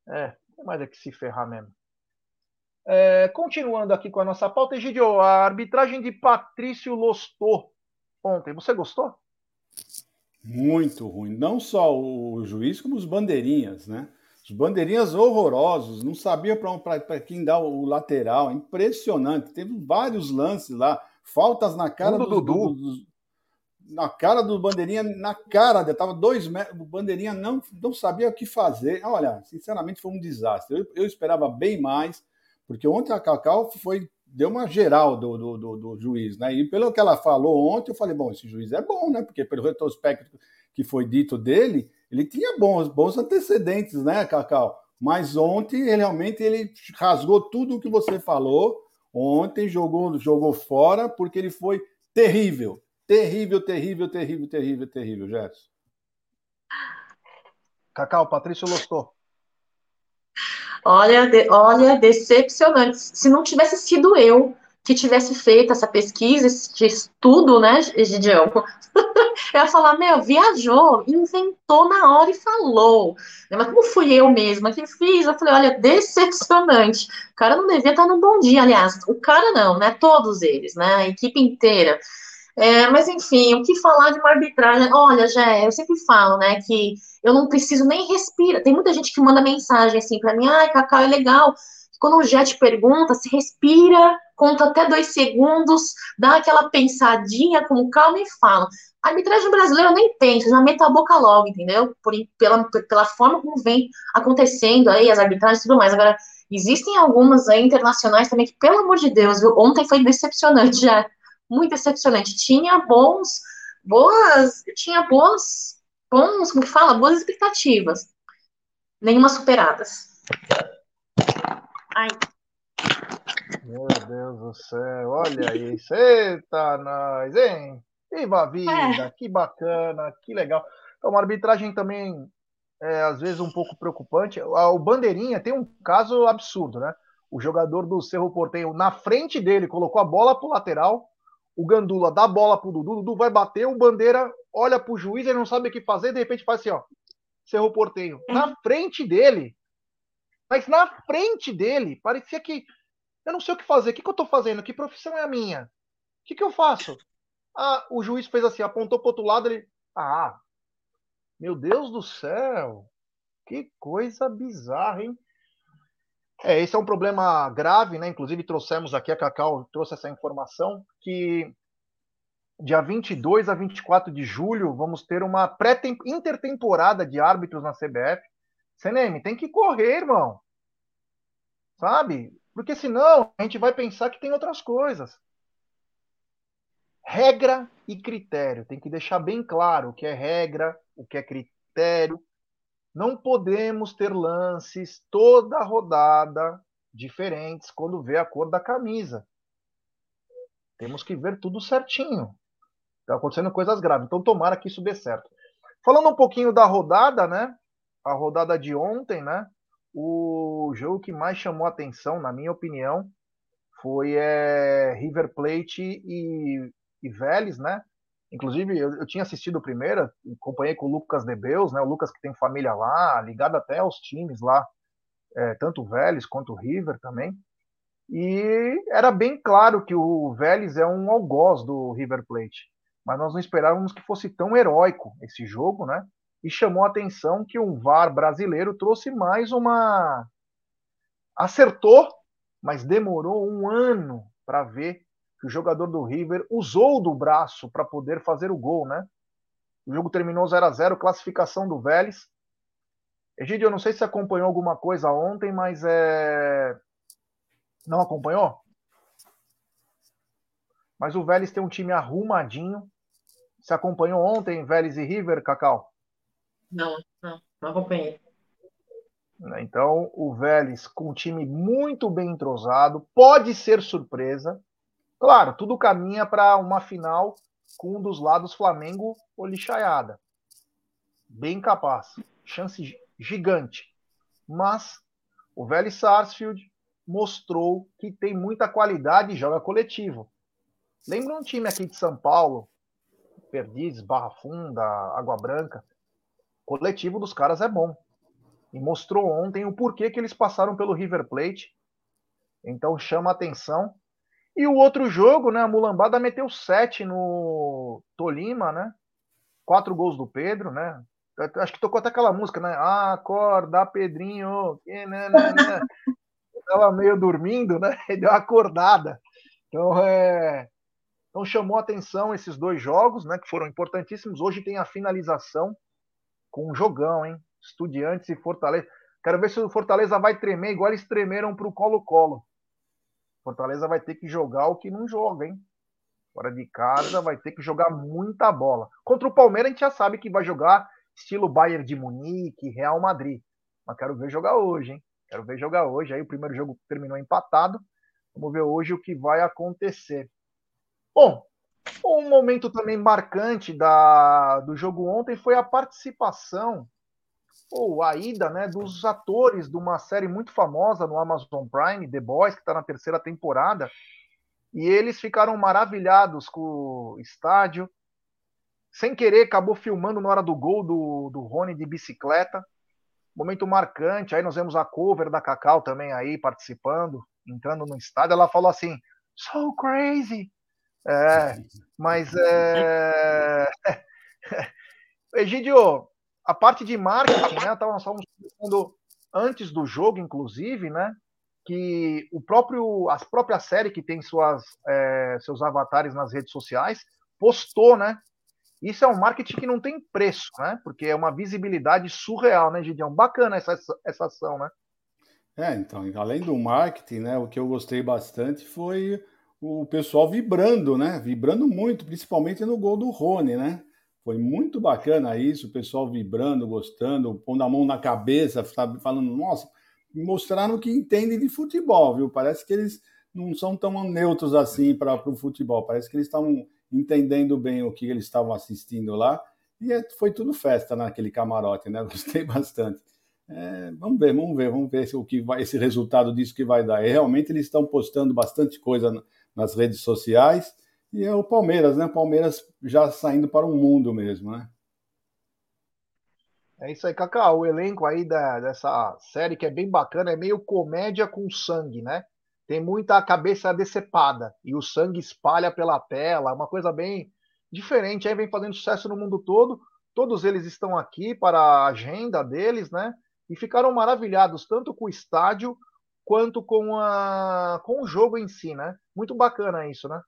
É, tem mais é que se ferrar mesmo. É, continuando aqui com a nossa pauta, Egidio, a arbitragem de Patrício Lostor ontem, você gostou? Muito ruim. Não só o juiz, como os bandeirinhas, né? Os bandeirinhas horrorosos, não sabia para quem dar o lateral, impressionante. Teve vários lances lá, faltas na cara do, Dudu. dos, na cara do Bandeirinha, na cara, estava dois metros, o Bandeirinha não, não sabia o que fazer. Olha, sinceramente foi um desastre. Eu, eu esperava bem mais, porque ontem a Cacau foi deu uma geral do, do, do, do, juiz, né? E pelo que ela falou ontem, eu falei, bom, esse juiz é bom, né? Porque pelo retrospecto que foi dito dele, ele tinha bons, bons antecedentes, né, Cacau? Mas ontem, realmente, ele rasgou tudo o que você falou. Ontem jogou, jogou fora porque ele foi terrível. Terrível, terrível, terrível, terrível, terrível, Gerson. Cacau, Patrício Lostou. Olha, de, olha, decepcionante. Se não tivesse sido eu que tivesse feito essa pesquisa, esse estudo, né, Gidião? [LAUGHS] Eu ia falar, meu, viajou, inventou na hora e falou. Mas como fui eu mesma que fiz, eu falei, olha, decepcionante. O cara não devia estar no bom dia, aliás, o cara não, né? Todos eles, né? A equipe inteira. É, mas enfim, o que falar de uma arbitragem? Olha, já eu sempre falo, né, que eu não preciso nem respirar. Tem muita gente que manda mensagem assim para mim, ai, Cacau, é legal. Quando o Jet pergunta, se respira, conta até dois segundos, dá aquela pensadinha com calma e fala. A arbitragem brasileira eu nem penso, já meto a boca logo, entendeu? Por, pela, pela forma como vem acontecendo aí as arbitragens e tudo mais. Agora, existem algumas aí internacionais também que, pelo amor de Deus, viu? Ontem foi decepcionante já muito decepcionante. Tinha bons, boas, tinha boas, bons, como que fala, boas expectativas. Nenhuma superadas. Ai. Meu Deus do céu, olha isso, eita nós, hein? Viva a vida, é. que bacana, que legal. Então, uma arbitragem também, é, às vezes, um pouco preocupante. O Bandeirinha tem um caso absurdo, né? O jogador do Cerro Porteio, na frente dele, colocou a bola pro lateral, o Gandula dá bola pro Dudu, o Dudu vai bater, o Bandeira olha pro juiz, ele não sabe o que fazer, de repente faz assim, ó, Cerro Porteio. É. Na frente dele, mas na frente dele, parecia que eu não sei o que fazer, o que, que eu tô fazendo, que profissão é a minha? O que, que eu faço? Ah, o juiz fez assim, apontou pro outro lado, ele, ah, meu Deus do céu, que coisa bizarra, hein? É, esse é um problema grave, né? Inclusive trouxemos aqui, a Cacau trouxe essa informação, que dia 22 a 24 de julho vamos ter uma pré-intertemporada de árbitros na CBF. CNM, tem que correr, irmão. Sabe? Porque senão a gente vai pensar que tem outras coisas. Regra e critério. Tem que deixar bem claro o que é regra, o que é critério, não podemos ter lances toda rodada diferentes quando vê a cor da camisa. Temos que ver tudo certinho. Está acontecendo coisas graves. Então, tomara que isso dê certo. Falando um pouquinho da rodada, né? A rodada de ontem, né? O jogo que mais chamou atenção, na minha opinião, foi é, River Plate e, e Vélez, né? Inclusive, eu, eu, tinha assistido a primeira, acompanhei com o Lucas Debeus, né? O Lucas que tem família lá, ligado até aos times lá, é, tanto o Vélez quanto o River também. E era bem claro que o Vélez é um algoz do River Plate. Mas nós não esperávamos que fosse tão heróico esse jogo, né? E chamou a atenção que um VAR brasileiro trouxe mais uma. Acertou, mas demorou um ano para ver que o jogador do River usou do braço para poder fazer o gol, né? O jogo terminou 0 a 0 classificação do Vélez. Egidio, eu não sei se acompanhou alguma coisa ontem, mas é... não acompanhou? Mas o Vélez tem um time arrumadinho. Você acompanhou ontem Vélez e River, Cacau? Não, não, não acompanhei. Então, o Vélez com um time muito bem entrosado, pode ser surpresa. Claro, tudo caminha para uma final com um dos lados Flamengo ou lixaiada. Bem capaz. Chance gigante. Mas o velho Sarsfield mostrou que tem muita qualidade e joga coletivo. Lembra um time aqui de São Paulo, Perdizes, Barra Funda, Água Branca? O coletivo dos caras é bom. E mostrou ontem o porquê que eles passaram pelo River Plate. Então chama atenção. E o outro jogo, né? A Mulambada meteu 7 no Tolima, né? Quatro gols do Pedro, né? Acho que tocou até aquela música, né? Acorda, Pedrinho. Né, né, né. Tava meio dormindo, né? E [LAUGHS] deu uma acordada. Então, é... então chamou atenção esses dois jogos, né? Que foram importantíssimos. Hoje tem a finalização com um jogão, hein? Estudiantes e Fortaleza. Quero ver se o Fortaleza vai tremer igual eles tremeram para o Colo-Colo. Fortaleza vai ter que jogar o que não joga, hein? Fora de casa vai ter que jogar muita bola. Contra o Palmeiras a gente já sabe que vai jogar estilo Bayern de Munique, Real Madrid. Mas quero ver jogar hoje, hein? Quero ver jogar hoje. Aí o primeiro jogo terminou empatado. Vamos ver hoje o que vai acontecer. Bom, um momento também marcante da, do jogo ontem foi a participação ou a ida né, dos atores de uma série muito famosa no Amazon Prime, The Boys, que está na terceira temporada, e eles ficaram maravilhados com o estádio. sem querer, acabou filmando na hora do gol do, do Rony de bicicleta. Momento marcante. Aí nós vemos a cover da Cacau também aí participando, entrando no estádio. Ela falou assim: so crazy. É, mas é. [LAUGHS] Egidio, a parte de marketing, né? Nós estávamos falando antes do jogo, inclusive, né? Que o próprio, a própria série que tem suas, é, seus avatares nas redes sociais postou, né? Isso é um marketing que não tem preço, né? Porque é uma visibilidade surreal, né, Gideão? Bacana essa, essa ação, né? É, então, além do marketing, né, o que eu gostei bastante foi o pessoal vibrando, né? Vibrando muito, principalmente no gol do Rony, né? Foi muito bacana isso, o pessoal vibrando, gostando, pondo a mão na cabeça, sabe, falando, nossa, mostraram que entendem de futebol, viu? Parece que eles não são tão neutros assim para o futebol, parece que eles estão entendendo bem o que eles estavam assistindo lá. E é, foi tudo festa naquele camarote, né? [LAUGHS] Gostei bastante. É, vamos ver, vamos ver, vamos ver o que vai, esse resultado disso que vai dar. E realmente eles estão postando bastante coisa nas redes sociais. E é o Palmeiras, né? Palmeiras já saindo para o mundo mesmo, né? É isso aí, Cacau. O elenco aí da, dessa série que é bem bacana, é meio comédia com sangue, né? tem muita cabeça decepada e o sangue espalha pela tela, uma coisa bem diferente. Aí vem fazendo sucesso no mundo todo. Todos eles estão aqui para a agenda deles, né? E ficaram maravilhados tanto com o estádio quanto com, a, com o jogo em si, né? Muito bacana isso, né?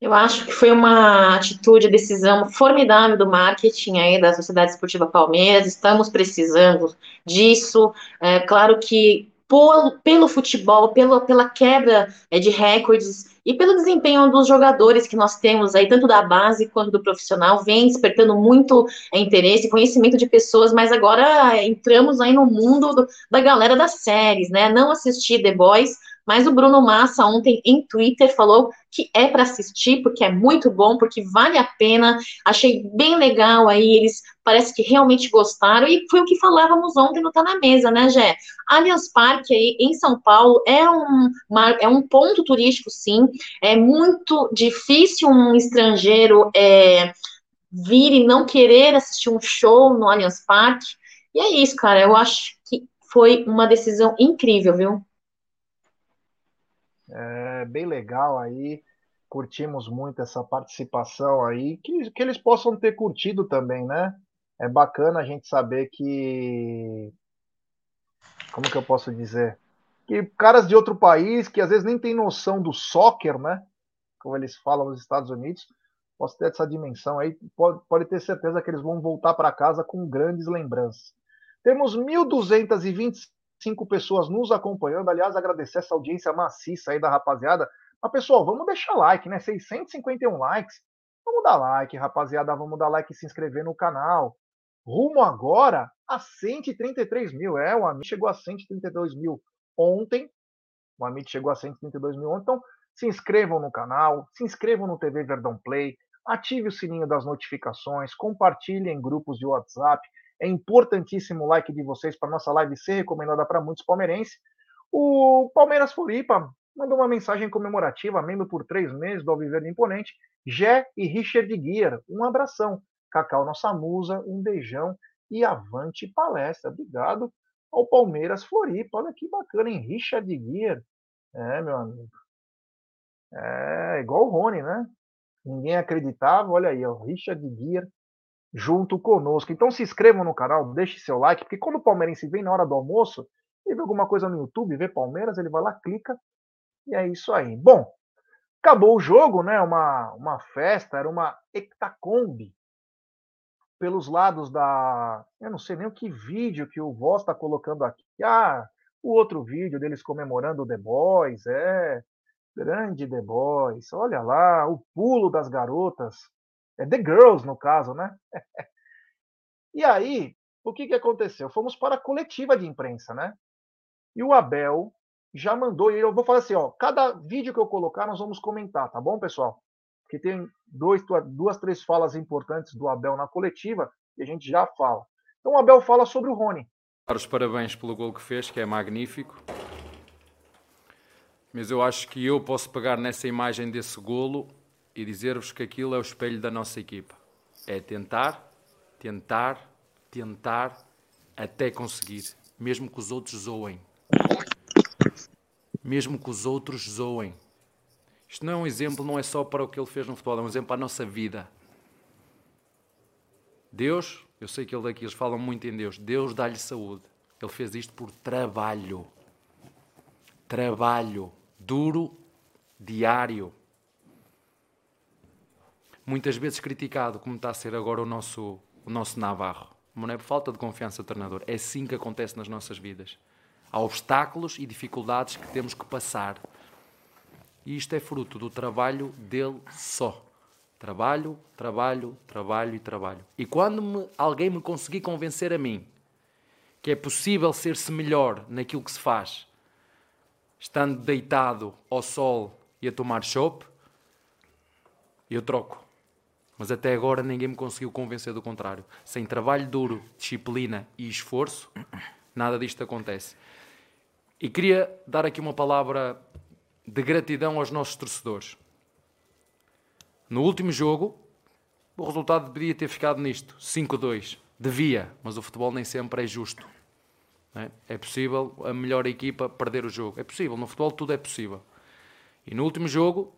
Eu acho que foi uma atitude, decisão formidável do marketing aí da Sociedade Esportiva Palmeiras. Estamos precisando disso. É claro que por, pelo futebol, pelo, pela quebra é, de recordes e pelo desempenho dos jogadores que nós temos aí, tanto da base quanto do profissional, vem despertando muito é, interesse, conhecimento de pessoas, mas agora é, entramos aí no mundo do, da galera das séries, né? Não assistir The Boys, mas o Bruno Massa ontem em Twitter falou que é para assistir, porque é muito bom, porque vale a pena. Achei bem legal aí, eles parece que realmente gostaram, e foi o que falávamos ontem no Tá na Mesa, né, Gé? Allianz Parque aí em São Paulo é um, é um ponto turístico, sim. É muito difícil um estrangeiro é, vir e não querer assistir um show no Allianz Parque. E é isso, cara. Eu acho que foi uma decisão incrível, viu? É bem legal aí. Curtimos muito essa participação aí. Que, que eles possam ter curtido também, né? É bacana a gente saber que. Como que eu posso dizer? Que caras de outro país que às vezes nem tem noção do soccer, né? Como eles falam nos Estados Unidos, posso ter essa dimensão aí, pode, pode ter certeza que eles vão voltar para casa com grandes lembranças. Temos 1.225 cinco pessoas nos acompanhando. Aliás, agradecer essa audiência maciça aí da rapaziada. Mas, pessoal, vamos deixar like, né? 651 likes. Vamos dar like, rapaziada. Vamos dar like e se inscrever no canal. Rumo agora a 133 mil. É, o Amit chegou a 132 mil ontem. O Amit chegou a 132 mil ontem. Então, se inscrevam no canal, se inscrevam no TV Verdão Play, ative o sininho das notificações, compartilhem em grupos de WhatsApp, é importantíssimo o like de vocês para nossa live ser recomendada para muitos palmeirenses. O Palmeiras Floripa mandou uma mensagem comemorativa, membro por três meses do Alviverde Imponente. Jé e Richard Guiar, um abração. Cacau, nossa musa, um beijão e avante palestra. Obrigado ao Palmeiras Floripa. Olha que bacana, hein? Richard Guiar. É, meu amigo. É igual o Rony, né? Ninguém acreditava. Olha aí, o Richard Guiar junto conosco. Então se inscrevam no canal, deixe seu like, porque quando o palmeirense vem na hora do almoço e vê alguma coisa no YouTube, vê Palmeiras, ele vai lá, clica e é isso aí. Bom, acabou o jogo, né? Uma, uma festa, era uma hectacombe pelos lados da. Eu não sei nem o que vídeo que o Voz está colocando aqui. Ah, o outro vídeo deles comemorando o The Boys, é. Grande The Boys. Olha lá, o pulo das garotas The Girls, no caso, né? e aí, o que, que aconteceu? Fomos para a coletiva de imprensa, né? E o Abel já mandou, e eu vou falar assim, ó, cada vídeo que eu colocar, nós vamos comentar, tá bom, pessoal? Porque tem dois, duas, três falas importantes do Abel na coletiva, e a gente já fala. Então o Abel fala sobre o Rony. Os parabéns pelo gol que fez, que é magnífico. Mas eu acho que eu posso pegar nessa imagem desse golo e dizer-vos que aquilo é o espelho da nossa equipa. É tentar, tentar, tentar até conseguir, mesmo que os outros zoem. Mesmo que os outros zoem. Isto não é um exemplo, não é só para o que ele fez no futebol, é um exemplo para a nossa vida. Deus, eu sei que ele daqui, eles falam muito em Deus, Deus dá-lhe saúde. Ele fez isto por trabalho. Trabalho duro, diário. Muitas vezes criticado, como está a ser agora o nosso, o nosso Navarro. Não é por falta de confiança do treinador. É assim que acontece nas nossas vidas. Há obstáculos e dificuldades que temos que passar. E isto é fruto do trabalho dele só. Trabalho, trabalho, trabalho e trabalho. E quando me, alguém me conseguir convencer a mim que é possível ser-se melhor naquilo que se faz, estando deitado ao sol e a tomar chope, eu troco. Mas até agora ninguém me conseguiu convencer do contrário. Sem trabalho duro, disciplina e esforço, nada disto acontece. E queria dar aqui uma palavra de gratidão aos nossos torcedores. No último jogo, o resultado podia ter ficado nisto: 5-2. Devia, mas o futebol nem sempre é justo. É? é possível a melhor equipa perder o jogo. É possível, no futebol tudo é possível. E no último jogo,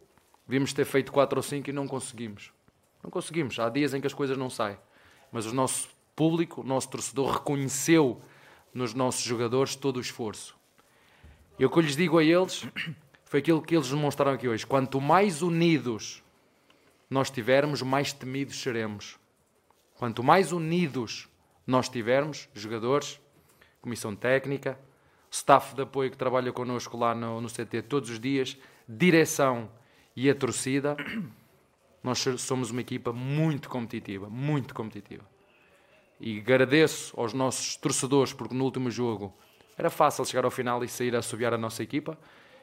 devíamos ter feito 4 ou 5 e não conseguimos. Não conseguimos. Há dias em que as coisas não saem. Mas o nosso público, o nosso torcedor, reconheceu nos nossos jogadores todo o esforço. E o que eu lhes digo a eles foi aquilo que eles demonstraram aqui hoje. Quanto mais unidos nós tivermos, mais temidos seremos. Quanto mais unidos nós tivermos, jogadores, comissão técnica, staff de apoio que trabalha connosco lá no, no CT todos os dias, direção e a torcida, nós somos uma equipa muito competitiva, muito competitiva. E agradeço aos nossos torcedores, porque no último jogo era fácil chegar ao final e sair a assobiar a nossa equipa,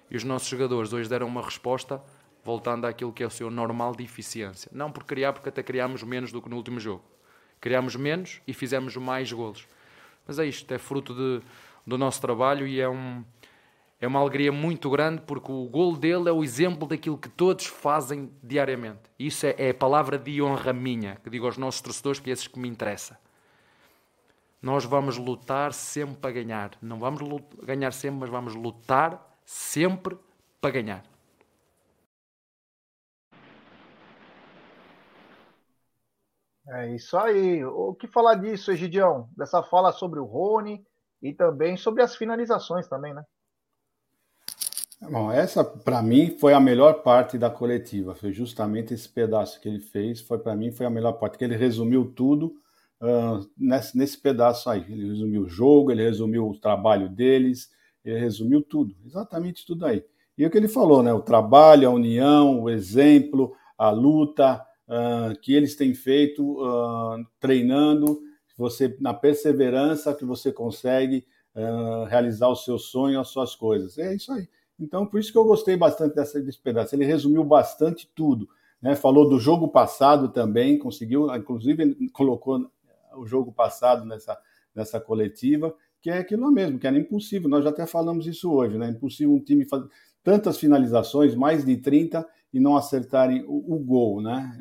e os nossos jogadores hoje deram uma resposta voltando àquilo que é o seu normal de eficiência. Não por criar, porque até criámos menos do que no último jogo. Criámos menos e fizemos mais golos. Mas é isto, é fruto de, do nosso trabalho e é, um, é uma alegria muito grande porque o golo dele é o exemplo daquilo que todos fazem diariamente. Isso é, é a palavra de honra minha, que digo aos nossos torcedores, que é esses que me interessa. Nós vamos lutar sempre para ganhar. Não vamos ganhar sempre, mas vamos lutar sempre para ganhar. É isso aí. O que falar disso, Egidião? Dessa fala sobre o Rony e também sobre as finalizações também, né? Bom, essa para mim foi a melhor parte da coletiva. Foi justamente esse pedaço que ele fez. Foi para mim foi a melhor parte. Que ele resumiu tudo uh, nesse, nesse pedaço aí. Ele resumiu o jogo, ele resumiu o trabalho deles, ele resumiu tudo, exatamente tudo aí. E o que ele falou, né? O trabalho, a união, o exemplo, a luta, uh, que eles têm feito uh, treinando, você na perseverança que você consegue realizar o seu sonho, as suas coisas. É isso aí. Então, por isso que eu gostei bastante dessa, desse pedaço. Ele resumiu bastante tudo. Né? Falou do jogo passado também, conseguiu, inclusive colocou o jogo passado nessa, nessa coletiva, que é aquilo mesmo, que era impossível. Nós já até falamos isso hoje, né? Impossível um time fazer tantas finalizações, mais de 30, e não acertarem o, o, gol, né?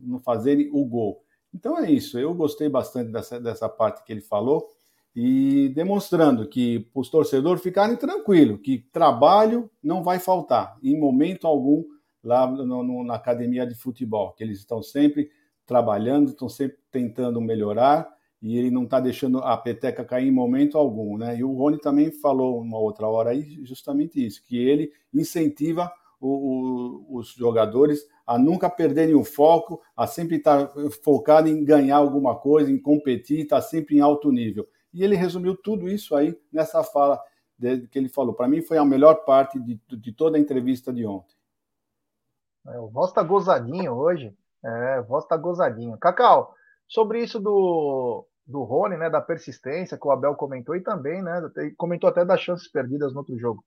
Não fazerem o gol. Então é isso. Eu gostei bastante dessa, dessa parte que ele falou e demonstrando que os torcedores ficarem tranquilos, que trabalho não vai faltar em momento algum lá no, no, na academia de futebol, que eles estão sempre trabalhando, estão sempre tentando melhorar e ele não está deixando a peteca cair em momento algum, né? E o Rony também falou uma outra hora aí justamente isso, que ele incentiva o, o, os jogadores a nunca perderem o foco, a sempre estar focado em ganhar alguma coisa, em competir, estar sempre em alto nível. E ele resumiu tudo isso aí nessa fala de, que ele falou. Para mim foi a melhor parte de, de toda a entrevista de ontem. É, o voz está gozadinho hoje. É, o voz está gozadinho. Cacau, sobre isso do, do Rony, né, da persistência que o Abel comentou e também, né, comentou até das chances perdidas no outro jogo.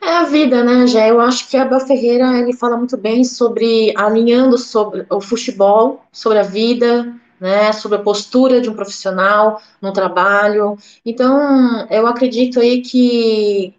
É a vida, né, Jé? Eu acho que Abel Ferreira ele fala muito bem sobre alinhando sobre o futebol, sobre a vida, né, sobre a postura de um profissional no trabalho. Então, eu acredito aí que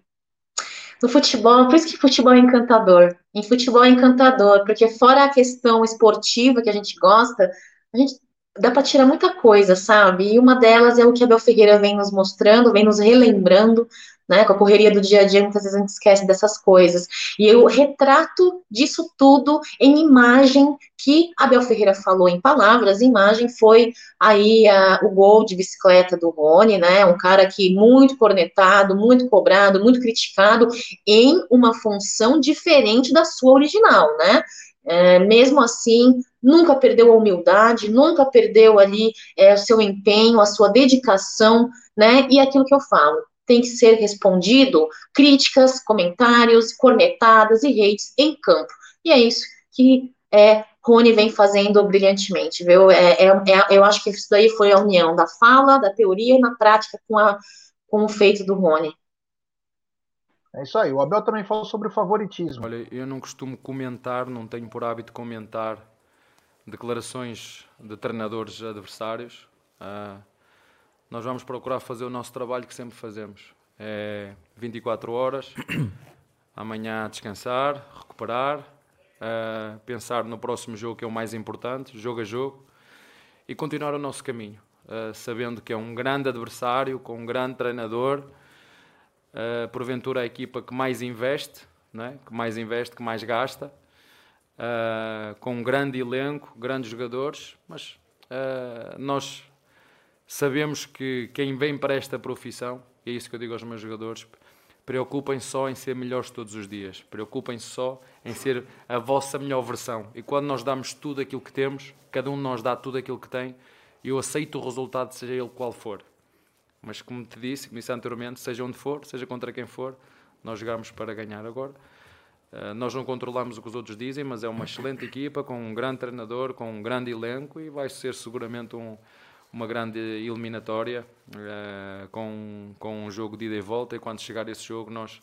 no futebol, por isso que futebol é encantador. Em futebol é encantador, porque fora a questão esportiva que a gente gosta, a gente dá para tirar muita coisa, sabe? E uma delas é o que a Bel Ferreira vem nos mostrando, vem nos relembrando, né? Com a correria do dia a dia, muitas vezes a gente esquece dessas coisas. E o retrato disso tudo em imagem que a Bel Ferreira falou em palavras, imagem foi aí a, o gol de bicicleta do Rony, né? Um cara que muito cornetado, muito cobrado, muito criticado em uma função diferente da sua original, né? É, mesmo assim, nunca perdeu a humildade, nunca perdeu ali é, o seu empenho, a sua dedicação, né? E aquilo que eu falo, tem que ser respondido críticas, comentários, cornetadas e hates em campo. E é isso que é, Rony vem fazendo brilhantemente, viu? É, é, é, eu acho que isso daí foi a união da fala, da teoria na prática com, a, com o feito do Rony. É isso aí. O Abel também falou sobre o favoritismo. Olha, eu não costumo comentar, não tenho por hábito comentar declarações de treinadores adversários. Uh, nós vamos procurar fazer o nosso trabalho que sempre fazemos. É 24 horas, [CLEARS THROAT] amanhã descansar, recuperar, uh, pensar no próximo jogo que é o mais importante, jogo a jogo, e continuar o nosso caminho, uh, sabendo que é um grande adversário, com um grande treinador uh, porventura a equipa que mais investe, é? que mais investe, que mais gasta, com um grande elenco, grandes jogadores, mas nós sabemos que quem vem para esta profissão, e é isso que eu digo aos meus jogadores, preocupem só em ser melhores todos os dias, preocupem só em ser a vossa melhor versão. E quando nós damos tudo aquilo que temos, cada um de nós dá tudo aquilo que tem, eu aceito o resultado, seja ele qual for. Mas como te disse, como disse anteriormente, seja onde for, seja contra quem for, nós jogamos para ganhar agora. Uh, nós não controlamos o que os outros dizem, mas é uma excelente equipa, com um grande treinador, com um grande elenco e vai ser seguramente um, uma grande eliminatória uh, com, com um jogo de ida e volta. E quando chegar esse jogo, nós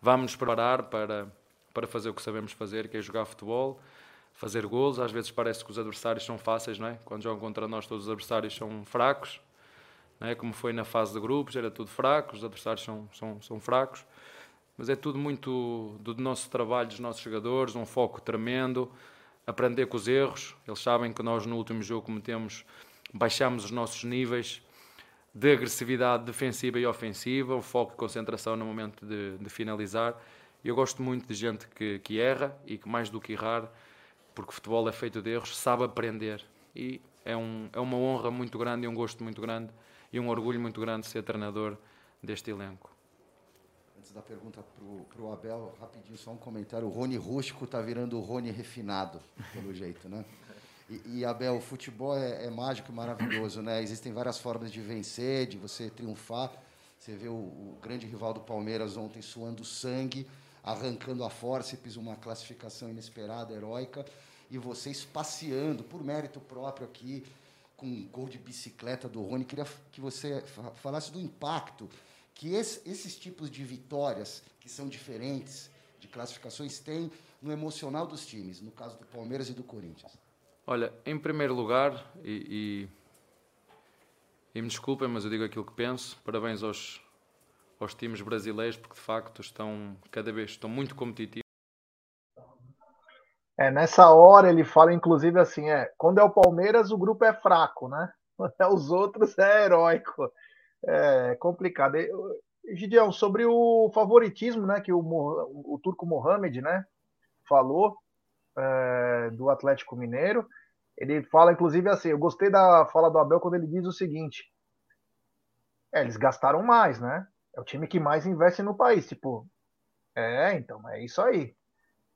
vamos nos preparar para, para fazer o que sabemos fazer, que é jogar futebol, fazer gols. Às vezes parece que os adversários são fáceis, não é? Quando jogam contra nós, todos os adversários são fracos é? como foi na fase de grupos, era tudo fraco, os adversários são, são, são fracos, mas é tudo muito do nosso trabalho, dos nossos jogadores, um foco tremendo, aprender com os erros. Eles sabem que nós no último jogo cometemos, baixamos os nossos níveis de agressividade defensiva e ofensiva, o foco e concentração no momento de, de finalizar. Eu gosto muito de gente que, que erra e que mais do que errar, porque o futebol é feito de erros, sabe aprender. E é, um, é uma honra muito grande e um gosto muito grande e um orgulho muito grande ser treinador deste elenco. Antes da pergunta para o Abel, rapidinho só um comentário. O Rony rústico está virando o Rony refinado, pelo jeito, né? E, e Abel, o futebol é, é, mágico e maravilhoso, né? Existem várias formas de vencer, de você triunfar. Você vê o, o grande rival do Palmeiras ontem suando sangue, arrancando a fórceps, uma classificação inesperada, heróica, e vocês passeando por mérito próprio aqui, com um gol de bicicleta do Rony. Queria que você falasse do impacto que esse, esses tipos de vitórias, que são diferentes, de classificações, têm no emocional dos times, no caso do Palmeiras e do Corinthians. Olha, em primeiro lugar, e, e, e me desculpem, mas eu digo aquilo que penso, parabéns aos, aos times brasileiros, porque de facto estão cada vez estão muito competitivos. É, nessa hora ele fala, inclusive, assim, é, quando é o Palmeiras, o grupo é fraco, né? [LAUGHS] Quando é os outros é heróico. É complicado. Gideão, sobre o favoritismo, né, que o, o, turco Mohamed, né, falou é, do Atlético Mineiro, ele fala, inclusive, assim, eu gostei da fala do Abel quando ele diz o seguinte, é, eles gastaram mais, né? É o time que mais investe no país, tipo, é, então, é isso aí.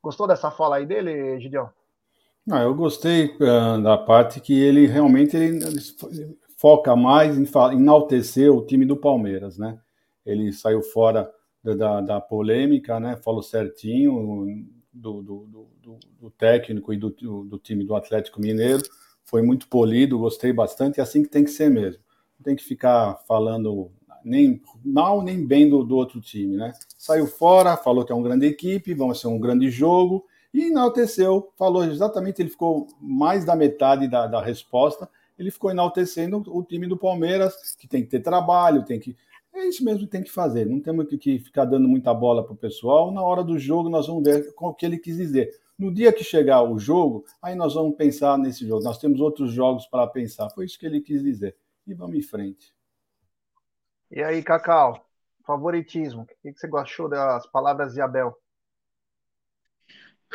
Gostou dessa fala aí dele, Gideão? Não, eu gostei uh, da parte que ele realmente ele, ele foca mais em enaltecer o time do Palmeiras, né? Ele saiu fora da, da polêmica, né? Falou certinho do, do, do, do técnico e do, do, time do Atlético Mineiro. Foi muito polido, gostei bastante. É assim que tem que ser mesmo. Não tem que ficar falando nem mal nem bem do, do outro time, né? Saiu fora, falou que é uma grande equipe, vamos ser um grande jogo, e enalteceu, falou exatamente, ele ficou mais da metade da, da resposta, ele ficou enaltecendo o time do Palmeiras, que tem que ter trabalho, tem que. É isso mesmo que tem que fazer. Não temos que ficar dando muita bola para o pessoal. Na hora do jogo, nós vamos ver o que ele quis dizer. No dia que chegar o jogo, aí nós vamos pensar nesse jogo. Nós temos outros jogos para pensar. Foi isso que ele quis dizer. E vamos em frente. E aí, Cacau, favoritismo. O que você achou das palavras de Abel?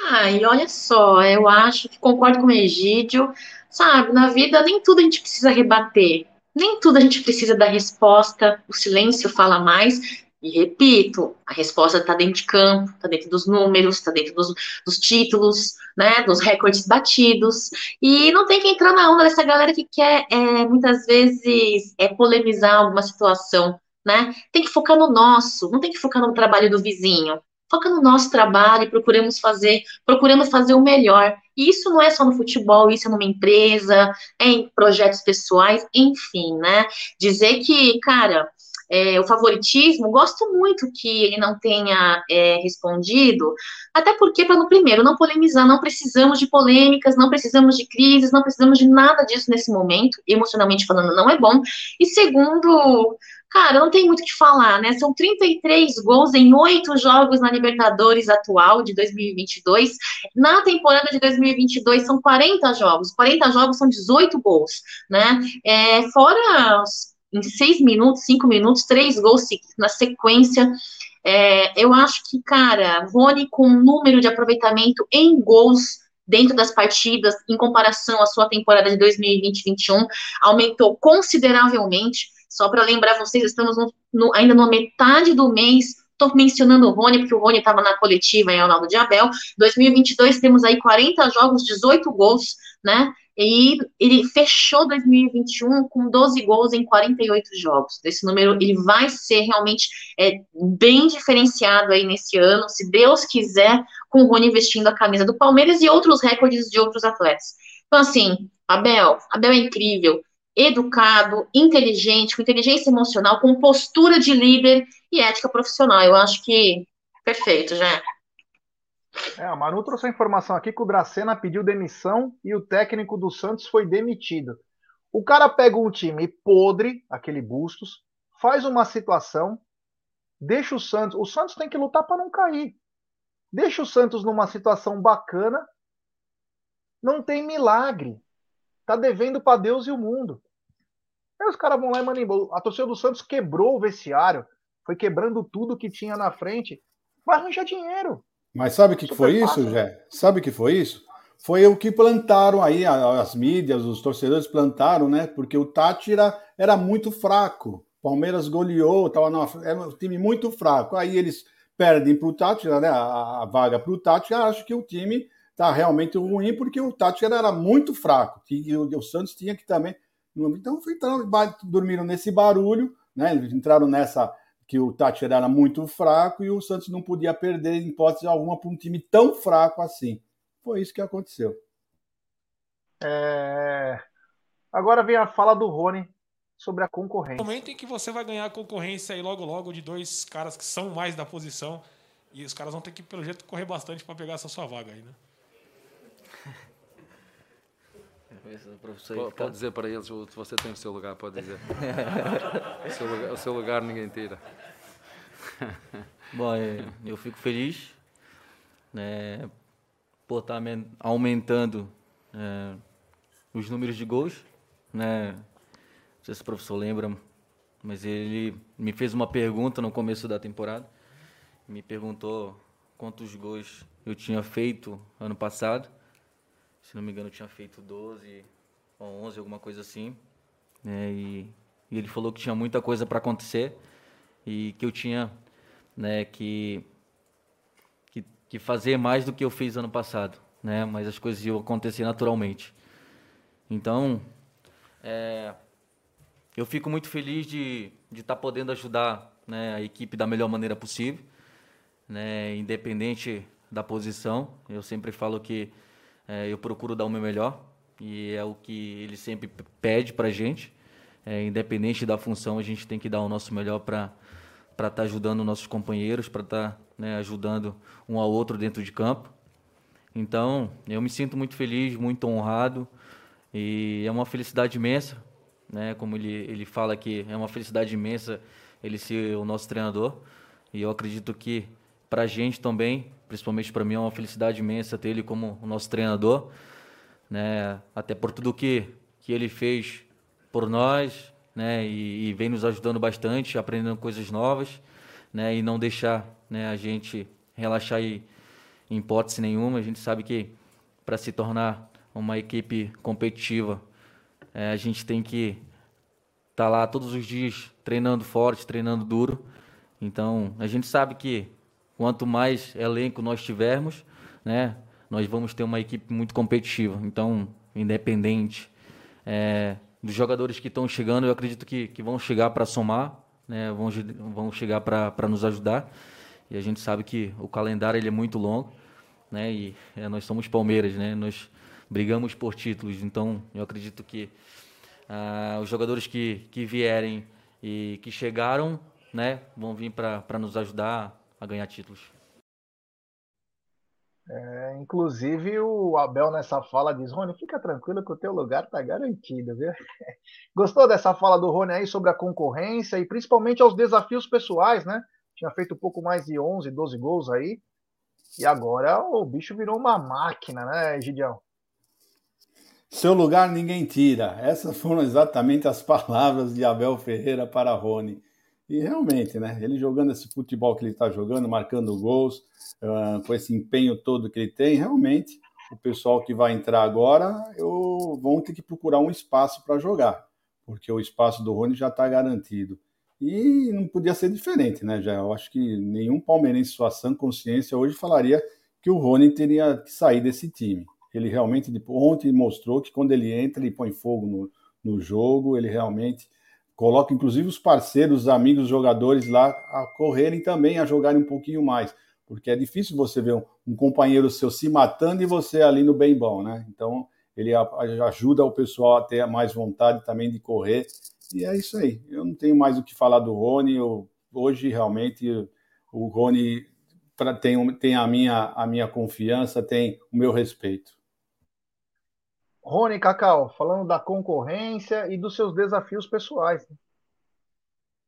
Ah, e olha só, eu acho que concordo com o Egídio, sabe, na vida nem tudo a gente precisa rebater, nem tudo a gente precisa dar resposta, o silêncio fala mais, e repito, a resposta está dentro de campo, está dentro dos números, está dentro dos, dos, títulos, né, dos recordes batidos, e não tem que entrar na onda dessa galera que quer, é, muitas vezes, é, polemizar alguma situação, né, tem que focar no nosso, não tem que focar no trabalho do vizinho, foca no nosso trabalho e procuramos fazer, procurando fazer o melhor. E isso não é só no futebol, isso é numa empresa, é em projetos pessoais, enfim, né? Dizer que, cara, é, o favoritismo, gosto muito que ele não tenha é, respondido, até porque, para no primeiro, não polemizar, não precisamos de polêmicas, não precisamos de crises, não precisamos de nada disso nesse momento, emocionalmente falando, não é bom. E segundo, Cara, não tem muito o que falar, né? São 33 gols em oito jogos na Libertadores atual de 2022. Na temporada de 2022 são 40 jogos. 40 jogos são 18 gols, né? É, fora em seis minutos, cinco minutos, três gols na sequência. É, eu acho que, cara, Rony com número de aproveitamento em gols dentro das partidas, em comparação à sua temporada de 2020-21, aumentou consideravelmente. Só para lembrar vocês, estamos no, no, ainda na metade do mês. Estou mencionando o Rony, porque o Rony estava na coletiva em Ronaldo de Abel. 2022 temos aí 40 jogos, 18 gols, né? E ele fechou 2021 com 12 gols em 48 jogos. Esse número ele vai ser realmente é, bem diferenciado aí nesse ano, se Deus quiser, com o Rony vestindo a camisa do Palmeiras e outros recordes de outros atletas. Então, assim, Abel, Abel é incrível educado, inteligente, com inteligência emocional, com postura de líder e ética profissional. Eu acho que perfeito, já. É, a Manu trouxe a informação aqui que o Dracena pediu demissão e o técnico do Santos foi demitido. O cara pega um time podre, aquele Bustos, faz uma situação, deixa o Santos. O Santos tem que lutar para não cair. Deixa o Santos numa situação bacana. Não tem milagre. Tá devendo para Deus e o mundo. Aí os caras vão lá e mandam A torcida do Santos quebrou o vestiário, foi quebrando tudo que tinha na frente. Vai arranjar dinheiro. Mas sabe o que, que foi fácil. isso, Jé? Sabe o que foi isso? Foi o que plantaram aí, as mídias, os torcedores plantaram, né? Porque o Tátira era muito fraco. Palmeiras goleou, tava numa, era um time muito fraco. Aí eles perdem para o Tátira, né? A, a vaga para o Tátira, acho que o time tá realmente ruim porque o Tátira era muito fraco. E o, o Santos tinha que também. Então entraram, dormiram nesse barulho, né? Entraram nessa que o Tátira era muito fraco e o Santos não podia perder em hipótese alguma para um time tão fraco assim. Foi isso que aconteceu. É... Agora vem a fala do Rony sobre a concorrência. Momento em que você vai ganhar a concorrência aí logo logo de dois caras que são mais da posição e os caras vão ter que pelo jeito correr bastante para pegar essa sua vaga aí, né? Pode, pode dizer para eles, você tem o seu lugar, pode dizer. [LAUGHS] o, seu lugar, o seu lugar ninguém tira. Bom, é, eu fico feliz né, por estar aumentando é, os números de gols. Né? Não sei se o professor lembra, mas ele me fez uma pergunta no começo da temporada. Me perguntou quantos gols eu tinha feito ano passado se não me engano, tinha feito 12 ou 11, alguma coisa assim. Né? E, e, ele falou que tinha muita coisa para acontecer e que eu tinha né, que, que, que, fazer mais do que eu fiz ano passado. Né? Mas as coisas iam acontecer naturalmente. Então, é, eu fico muito feliz de estar de tá podendo ajudar né, a equipe da melhor maneira possível, né, independente da posição. Eu sempre falo que é, eu procuro dar o meu melhor e é o que ele sempre pede para gente. É, independente da função, a gente tem que dar o nosso melhor para estar tá ajudando nossos companheiros, para estar tá, né, ajudando um ao outro dentro de campo. Então, eu me sinto muito feliz, muito honrado e é uma felicidade imensa né? Como ele, ele fala que é uma felicidade imensa ele ser o nosso treinador. E eu acredito que para a gente também, principalmente para mim, é uma felicidade imensa ter ele como nosso treinador, né? Até por tudo que, que ele fez por nós, né? E, e vem nos ajudando bastante, aprendendo coisas novas, né? E não deixar né, a gente relaxar em hipótese nenhuma. A gente sabe que para se tornar uma equipe competitiva, é, a gente tem que estar tá lá todos os dias treinando forte, treinando duro. Então, a gente sabe que quanto mais elenco nós tivermos, né, nós vamos ter uma equipe muito competitiva. Então, independente é, dos jogadores que estão chegando, eu acredito que, que vão chegar para somar, né, vão, vão chegar para nos ajudar. E a gente sabe que o calendário ele é muito longo, né, e é, nós somos Palmeiras, né, nós brigamos por títulos. Então, eu acredito que ah, os jogadores que, que vierem e que chegaram né, vão vir para nos ajudar a ganhar títulos. É, inclusive o Abel nessa fala diz, Rony, fica tranquilo que o teu lugar está garantido, viu? [LAUGHS] Gostou dessa fala do Rony aí sobre a concorrência e principalmente aos desafios pessoais, né? Tinha feito um pouco mais de 11, 12 gols aí. E agora o bicho virou uma máquina, né, Gidião? Seu lugar ninguém tira. Essas foram exatamente as [LAUGHS] palavras de Abel Ferreira para Rony. E realmente, né? Ele jogando esse futebol que ele está jogando, marcando gols, uh, com esse empenho todo que ele tem, realmente, o pessoal que vai entrar agora eu, vão ter que procurar um espaço para jogar, porque o espaço do Rony já está garantido. E não podia ser diferente, né? Já, eu acho que nenhum palmeirense, sua sã consciência, hoje falaria que o Rony teria que sair desse time. Ele realmente, ontem mostrou que quando ele entra, ele põe fogo no, no jogo, ele realmente coloca inclusive os parceiros, os amigos, os jogadores lá a correrem também, a jogarem um pouquinho mais, porque é difícil você ver um, um companheiro seu se matando e você ali no bem bom, né? Então ele a, ajuda o pessoal a ter mais vontade também de correr e é isso aí. Eu não tenho mais o que falar do Rony. Eu, hoje realmente o Rony tem, tem a, minha, a minha confiança, tem o meu respeito. Rony Cacau, falando da concorrência e dos seus desafios pessoais.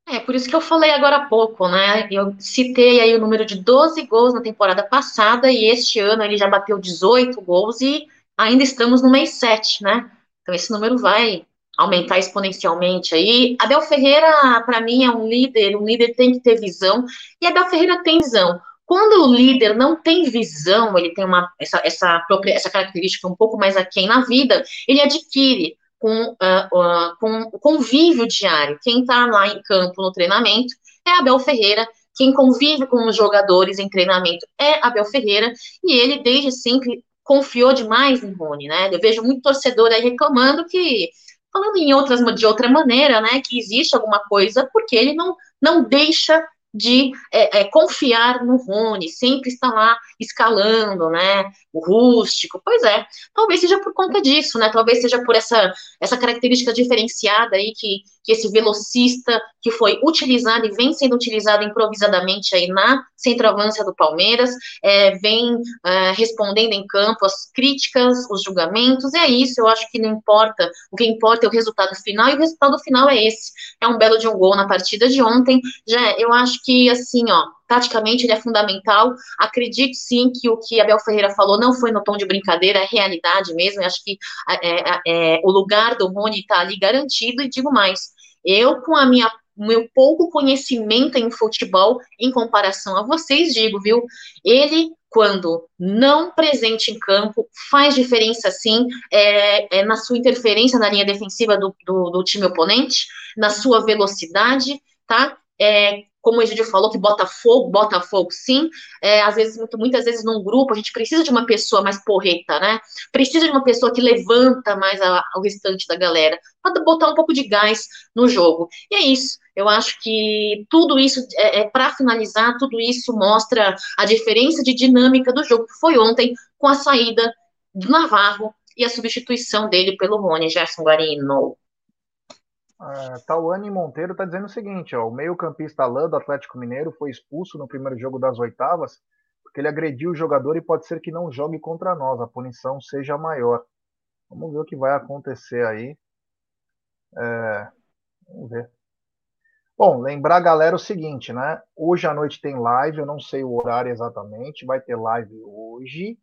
É, por isso que eu falei agora há pouco, né? Eu citei aí o número de 12 gols na temporada passada e este ano ele já bateu 18 gols e ainda estamos no mês 7, né? Então esse número vai aumentar exponencialmente aí. Abel Ferreira, para mim, é um líder, um líder tem que ter visão, e Abel Ferreira tem visão. Quando o líder não tem visão, ele tem uma, essa, essa, essa característica um pouco mais aquém na vida, ele adquire com, uh, uh, com o convívio diário. Quem está lá em campo no treinamento é Abel Ferreira, quem convive com os jogadores em treinamento é Abel Ferreira, e ele desde sempre confiou demais em Rony, né? Eu vejo muito torcedor aí reclamando que, falando em outras, de outra maneira, né, que existe alguma coisa porque ele não, não deixa de é, é, confiar no Rony, sempre está lá escalando, né, o rústico, pois é, talvez seja por conta disso, né, talvez seja por essa, essa característica diferenciada aí que, que esse velocista que foi utilizado e vem sendo utilizado improvisadamente aí na centroavança do Palmeiras, é, vem é, respondendo em campo as críticas, os julgamentos, e é isso, eu acho que não importa, o que importa é o resultado final, e o resultado final é esse, é um belo de um gol na partida de ontem, já eu acho que, assim, ó, taticamente ele é fundamental. Acredito sim que o que Abel Ferreira falou não foi no tom de brincadeira, é realidade mesmo. Eu acho que é, é, é, o lugar do Rony está ali garantido. E digo mais: eu, com a minha meu pouco conhecimento em futebol em comparação a vocês, digo, viu? Ele, quando não presente em campo, faz diferença sim é, é na sua interferência na linha defensiva do, do, do time oponente, na sua velocidade, tá? É, como o Egidio falou, que bota fogo, bota fogo sim, é, às vezes, muito, muitas vezes num grupo, a gente precisa de uma pessoa mais porreta, né? Precisa de uma pessoa que levanta mais a, o restante da galera, para botar um pouco de gás no jogo. E é isso. Eu acho que tudo isso, é, é para finalizar, tudo isso mostra a diferença de dinâmica do jogo que foi ontem com a saída do Navarro e a substituição dele pelo Rony Gerson Guarino. Uh, Tauane Monteiro está dizendo o seguinte: ó, o meio-campista Alain do Atlético Mineiro foi expulso no primeiro jogo das oitavas porque ele agrediu o jogador e pode ser que não jogue contra nós, a punição seja maior. Vamos ver o que vai acontecer aí. É, vamos ver. Bom, lembrar, galera, o seguinte, né? Hoje à noite tem live, eu não sei o horário exatamente, vai ter live hoje.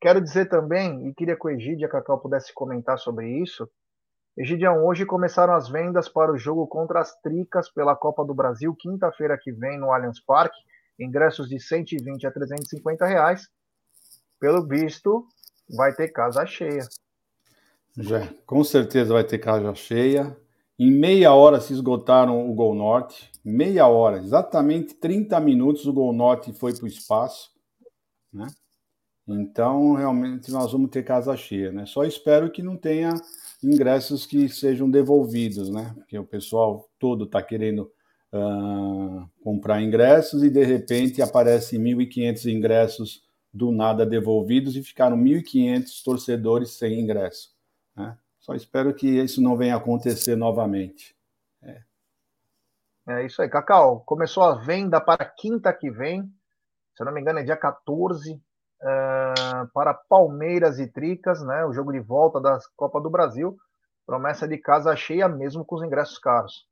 Quero dizer também, e queria que o Egídio e a Cacau pudesse comentar sobre isso. Egidião, hoje começaram as vendas para o jogo contra as Tricas pela Copa do Brasil, quinta-feira que vem no Allianz Parque. Ingressos de 120 a 350 reais. Pelo visto, vai ter casa cheia. Já, com certeza vai ter casa cheia. Em meia hora se esgotaram o Gol Norte. Meia hora, exatamente 30 minutos o Gol Norte foi para o espaço. Né? Então, realmente, nós vamos ter casa cheia. Né? Só espero que não tenha ingressos que sejam devolvidos, né? Porque o pessoal todo está querendo uh, comprar ingressos e, de repente, aparecem 1.500 ingressos do nada devolvidos e ficaram 1.500 torcedores sem ingresso. Né? Só espero que isso não venha acontecer novamente. É. é isso aí. Cacau, começou a venda para quinta que vem, se eu não me engano é dia 14, uh, para Palmeiras e Tricas, né? o jogo de volta da Copa do Brasil. Promessa de casa cheia mesmo com os ingressos caros.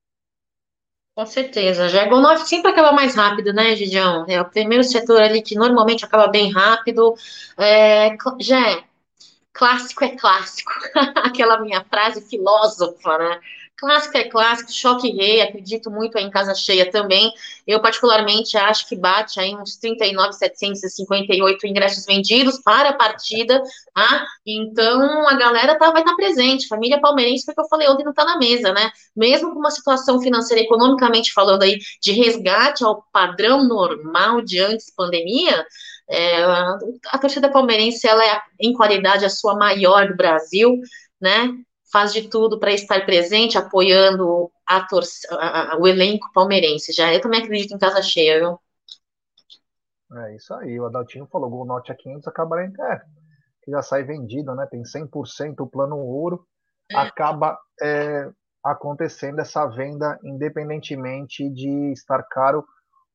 Com certeza. Já é sempre acaba mais rápido, né, Gidião? É o primeiro setor ali que normalmente acaba bem rápido. É, já clássico é clássico, [LAUGHS] aquela minha frase filósofa, né? Clássico é clássico, choque rei, acredito muito em casa cheia também. Eu, particularmente, acho que bate aí uns 39,758 ingressos vendidos para a partida, tá? Então, a galera tá, vai estar tá presente. Família palmeirense, porque eu falei ontem, não está na mesa, né? Mesmo com uma situação financeira, economicamente falando aí, de resgate ao padrão normal de antes pandemia, é, a torcida palmeirense, ela é, em qualidade, a sua maior do Brasil, né? Faz de tudo para estar presente, apoiando a tor a, a, o elenco palmeirense. Já eu também acredito em casa cheia, viu? É isso aí, o Adaltinho falou, Gol Norte a 500 acabará em é, que já sai vendido, né? Tem 100% o plano ouro, é. acaba é, acontecendo essa venda independentemente de estar caro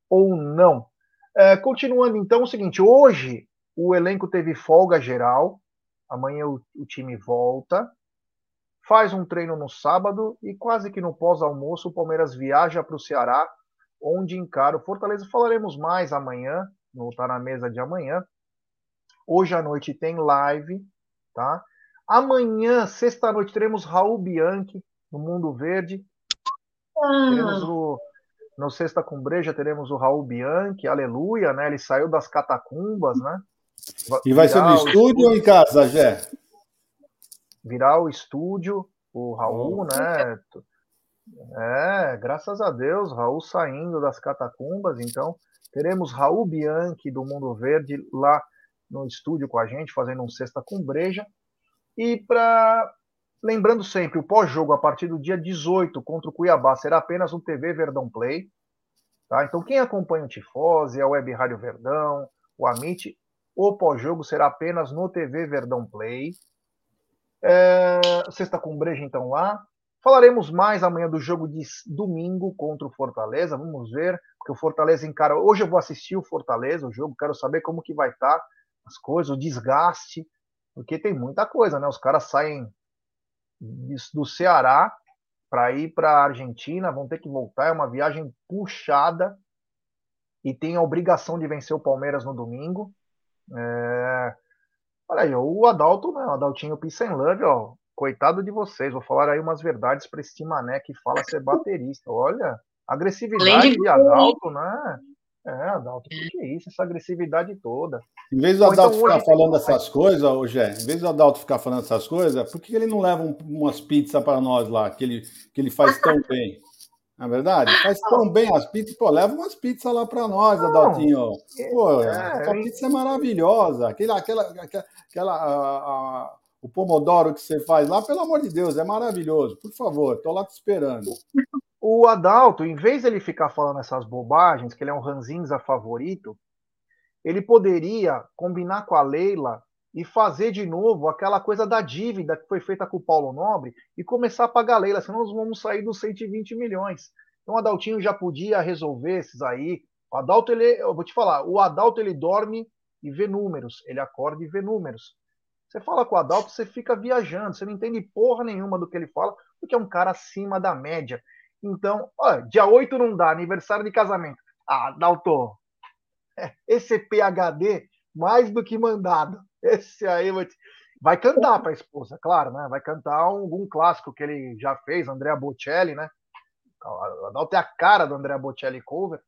ou não. É, continuando então, é o seguinte: hoje o elenco teve folga geral, amanhã o, o time volta, faz um treino no sábado e quase que no pós-almoço o Palmeiras viaja para o Ceará, onde encara o Fortaleza. Falaremos mais amanhã, no Tá na Mesa de amanhã. Hoje à noite tem live, tá? Amanhã, sexta-noite, teremos Raul Bianchi no Mundo Verde. Ah. Teremos o no Sexta com Breja teremos o Raul Bianchi, aleluia, né? Ele saiu das catacumbas, né? E vai ser no estúdio, ou em casa, Jé? Virar o estúdio, o Raul, oh. né? É, graças a Deus, Raul saindo das catacumbas, então teremos Raul Bianchi do Mundo Verde lá no estúdio com a gente, fazendo um Sexta com Breja. E para Lembrando sempre, o pós-jogo a partir do dia 18 contra o Cuiabá será apenas um TV Verdão Play. Tá? Então, quem acompanha o Tifose, a Web Rádio Verdão, o Amit, o pós-jogo será apenas no TV Verdão Play. É, sexta com breja, então, lá. Falaremos mais amanhã do jogo de domingo contra o Fortaleza. Vamos ver, porque o Fortaleza encara. Hoje eu vou assistir o Fortaleza, o jogo, quero saber como que vai estar as coisas, o desgaste, porque tem muita coisa, né? Os caras saem do Ceará para ir para a Argentina, vão ter que voltar, é uma viagem puxada e tem a obrigação de vencer o Palmeiras no domingo. É... Olha aí, o Adalto, né, o Adaltinho Love, ó, coitado de vocês, vou falar aí umas verdades para esse mané que fala ser baterista. Olha, agressividade de Adalto, né? É, Adalto, o que é isso? Essa agressividade toda. Em vez do então Adalto então, ficar falando essas coisas, ô Gé, em vez do Adalto ficar falando essas coisas, por que ele não leva um, umas pizzas para nós lá, que ele, que ele faz tão [LAUGHS] bem? Na é verdade, faz tão bem as pizzas, pô, leva umas pizzas lá para nós, Adaltinho. Pô, é, a pizza é maravilhosa. Aquela, aquela, aquela, aquela a, a, o pomodoro que você faz lá, pelo amor de Deus, é maravilhoso. Por favor, tô lá te esperando. O Adalto, em vez de ele ficar falando essas bobagens, que ele é um ranzinza favorito, ele poderia combinar com a Leila e fazer de novo aquela coisa da dívida que foi feita com o Paulo Nobre e começar a pagar a Leila, senão nós vamos sair dos 120 milhões. Então o Adaltinho já podia resolver esses aí. O Adalto, ele, eu vou te falar, o Adalto ele dorme e vê números, ele acorda e vê números. Você fala com o Adalto, você fica viajando, você não entende porra nenhuma do que ele fala, porque é um cara acima da média. Então, ó, dia 8 não dá, aniversário de casamento. Ah, Adalto, esse PHD mais do que mandado. Esse aí vai cantar para a esposa, claro, né? Vai cantar algum clássico que ele já fez, Andrea Bocelli, né? O Adalto é a cara do Andrea Bocelli cover.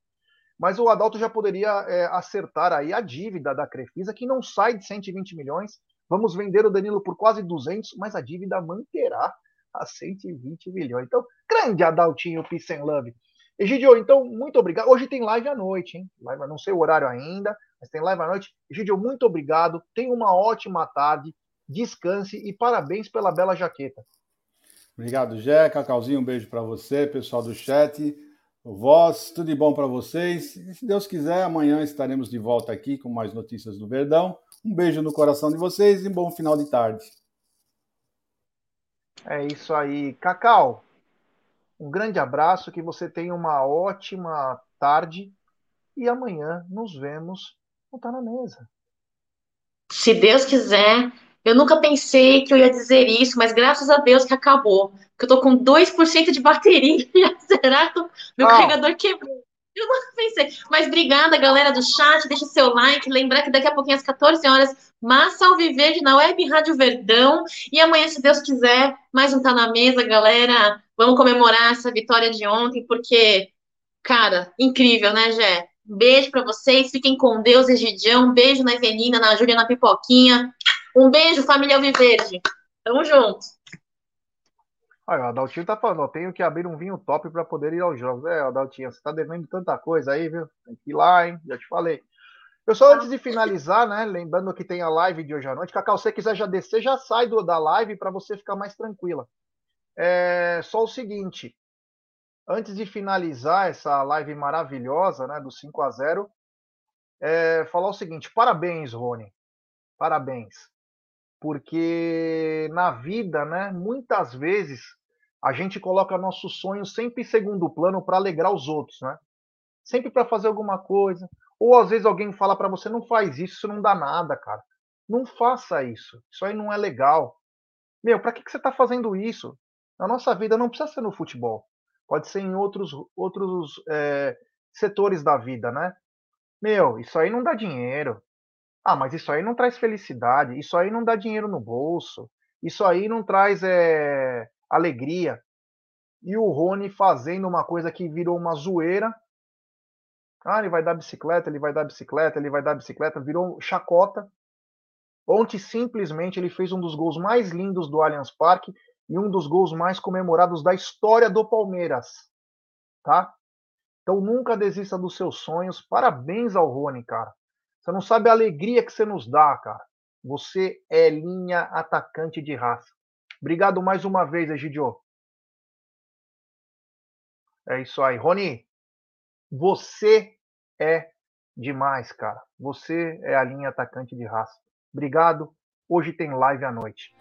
Mas o Adalto já poderia é, acertar aí a dívida da Crefisa, que não sai de 120 milhões. Vamos vender o Danilo por quase 200, mas a dívida manterá a 120 milhões. Então, grande Adaltinho Peace and Love. Egidio, então, muito obrigado. Hoje tem live à noite, hein? Live, não sei o horário ainda, mas tem live à noite. Egidio, muito obrigado. Tenha uma ótima tarde. Descanse e parabéns pela bela jaqueta. Obrigado, Jé. Cacauzinho, um beijo para você, pessoal do chat. Voz, tudo de bom para vocês. E, se Deus quiser, amanhã estaremos de volta aqui com mais notícias do Verdão. Um beijo no coração de vocês e um bom final de tarde. É isso aí. Cacau, um grande abraço, que você tenha uma ótima tarde e amanhã nos vemos no Tá na Mesa. Se Deus quiser, eu nunca pensei que eu ia dizer isso, mas graças a Deus que acabou. Que eu tô com 2% de bateria. [LAUGHS] Será que meu ah. carregador quebrou? Eu não [LAUGHS] pensei. Mas obrigada, galera do chat. Deixa seu like. Lembrar que daqui a pouquinho, às 14 horas, Massa Alviverde na Web Rádio Verdão. E amanhã, se Deus quiser, mais um Tá na Mesa, galera. Vamos comemorar essa vitória de ontem, porque, cara, incrível, né, Gé? beijo para vocês. Fiquem com Deus, Egidião. Beijo na Evelina, na Júlia, na Pipoquinha. Um beijo, família Alviverde. Tamo junto. Olha, o Adaltinho tá falando, ó, tenho que abrir um vinho top para poder ir aos jogos. É, Adaltinho, você tá devendo tanta coisa aí, viu? Tem que ir lá, hein? Já te falei. Pessoal, antes de finalizar, né? Lembrando que tem a live de hoje à noite. Cacau, se você quiser já descer, já sai do, da live para você ficar mais tranquila. É só o seguinte: antes de finalizar essa live maravilhosa, né, do 5 a 0 é, falar o seguinte: parabéns, Rony. Parabéns porque na vida, né, muitas vezes a gente coloca nossos sonhos sempre em segundo plano para alegrar os outros, né? Sempre para fazer alguma coisa, ou às vezes alguém fala para você não faz isso, isso não dá nada, cara. Não faça isso. Isso aí não é legal. Meu, para que, que você está fazendo isso? Na nossa vida não precisa ser no futebol. Pode ser em outros outros é, setores da vida, né? Meu, isso aí não dá dinheiro. Ah, mas isso aí não traz felicidade, isso aí não dá dinheiro no bolso, isso aí não traz é, alegria. E o Rony fazendo uma coisa que virou uma zoeira. Ah, ele vai dar bicicleta, ele vai dar bicicleta, ele vai dar bicicleta, virou chacota. Ontem, simplesmente, ele fez um dos gols mais lindos do Allianz Parque e um dos gols mais comemorados da história do Palmeiras. Tá? Então nunca desista dos seus sonhos. Parabéns ao Rony, cara. Você não sabe a alegria que você nos dá, cara. Você é linha atacante de raça. Obrigado mais uma vez, Egidio. É isso aí. Rony, você é demais, cara. Você é a linha atacante de raça. Obrigado. Hoje tem live à noite.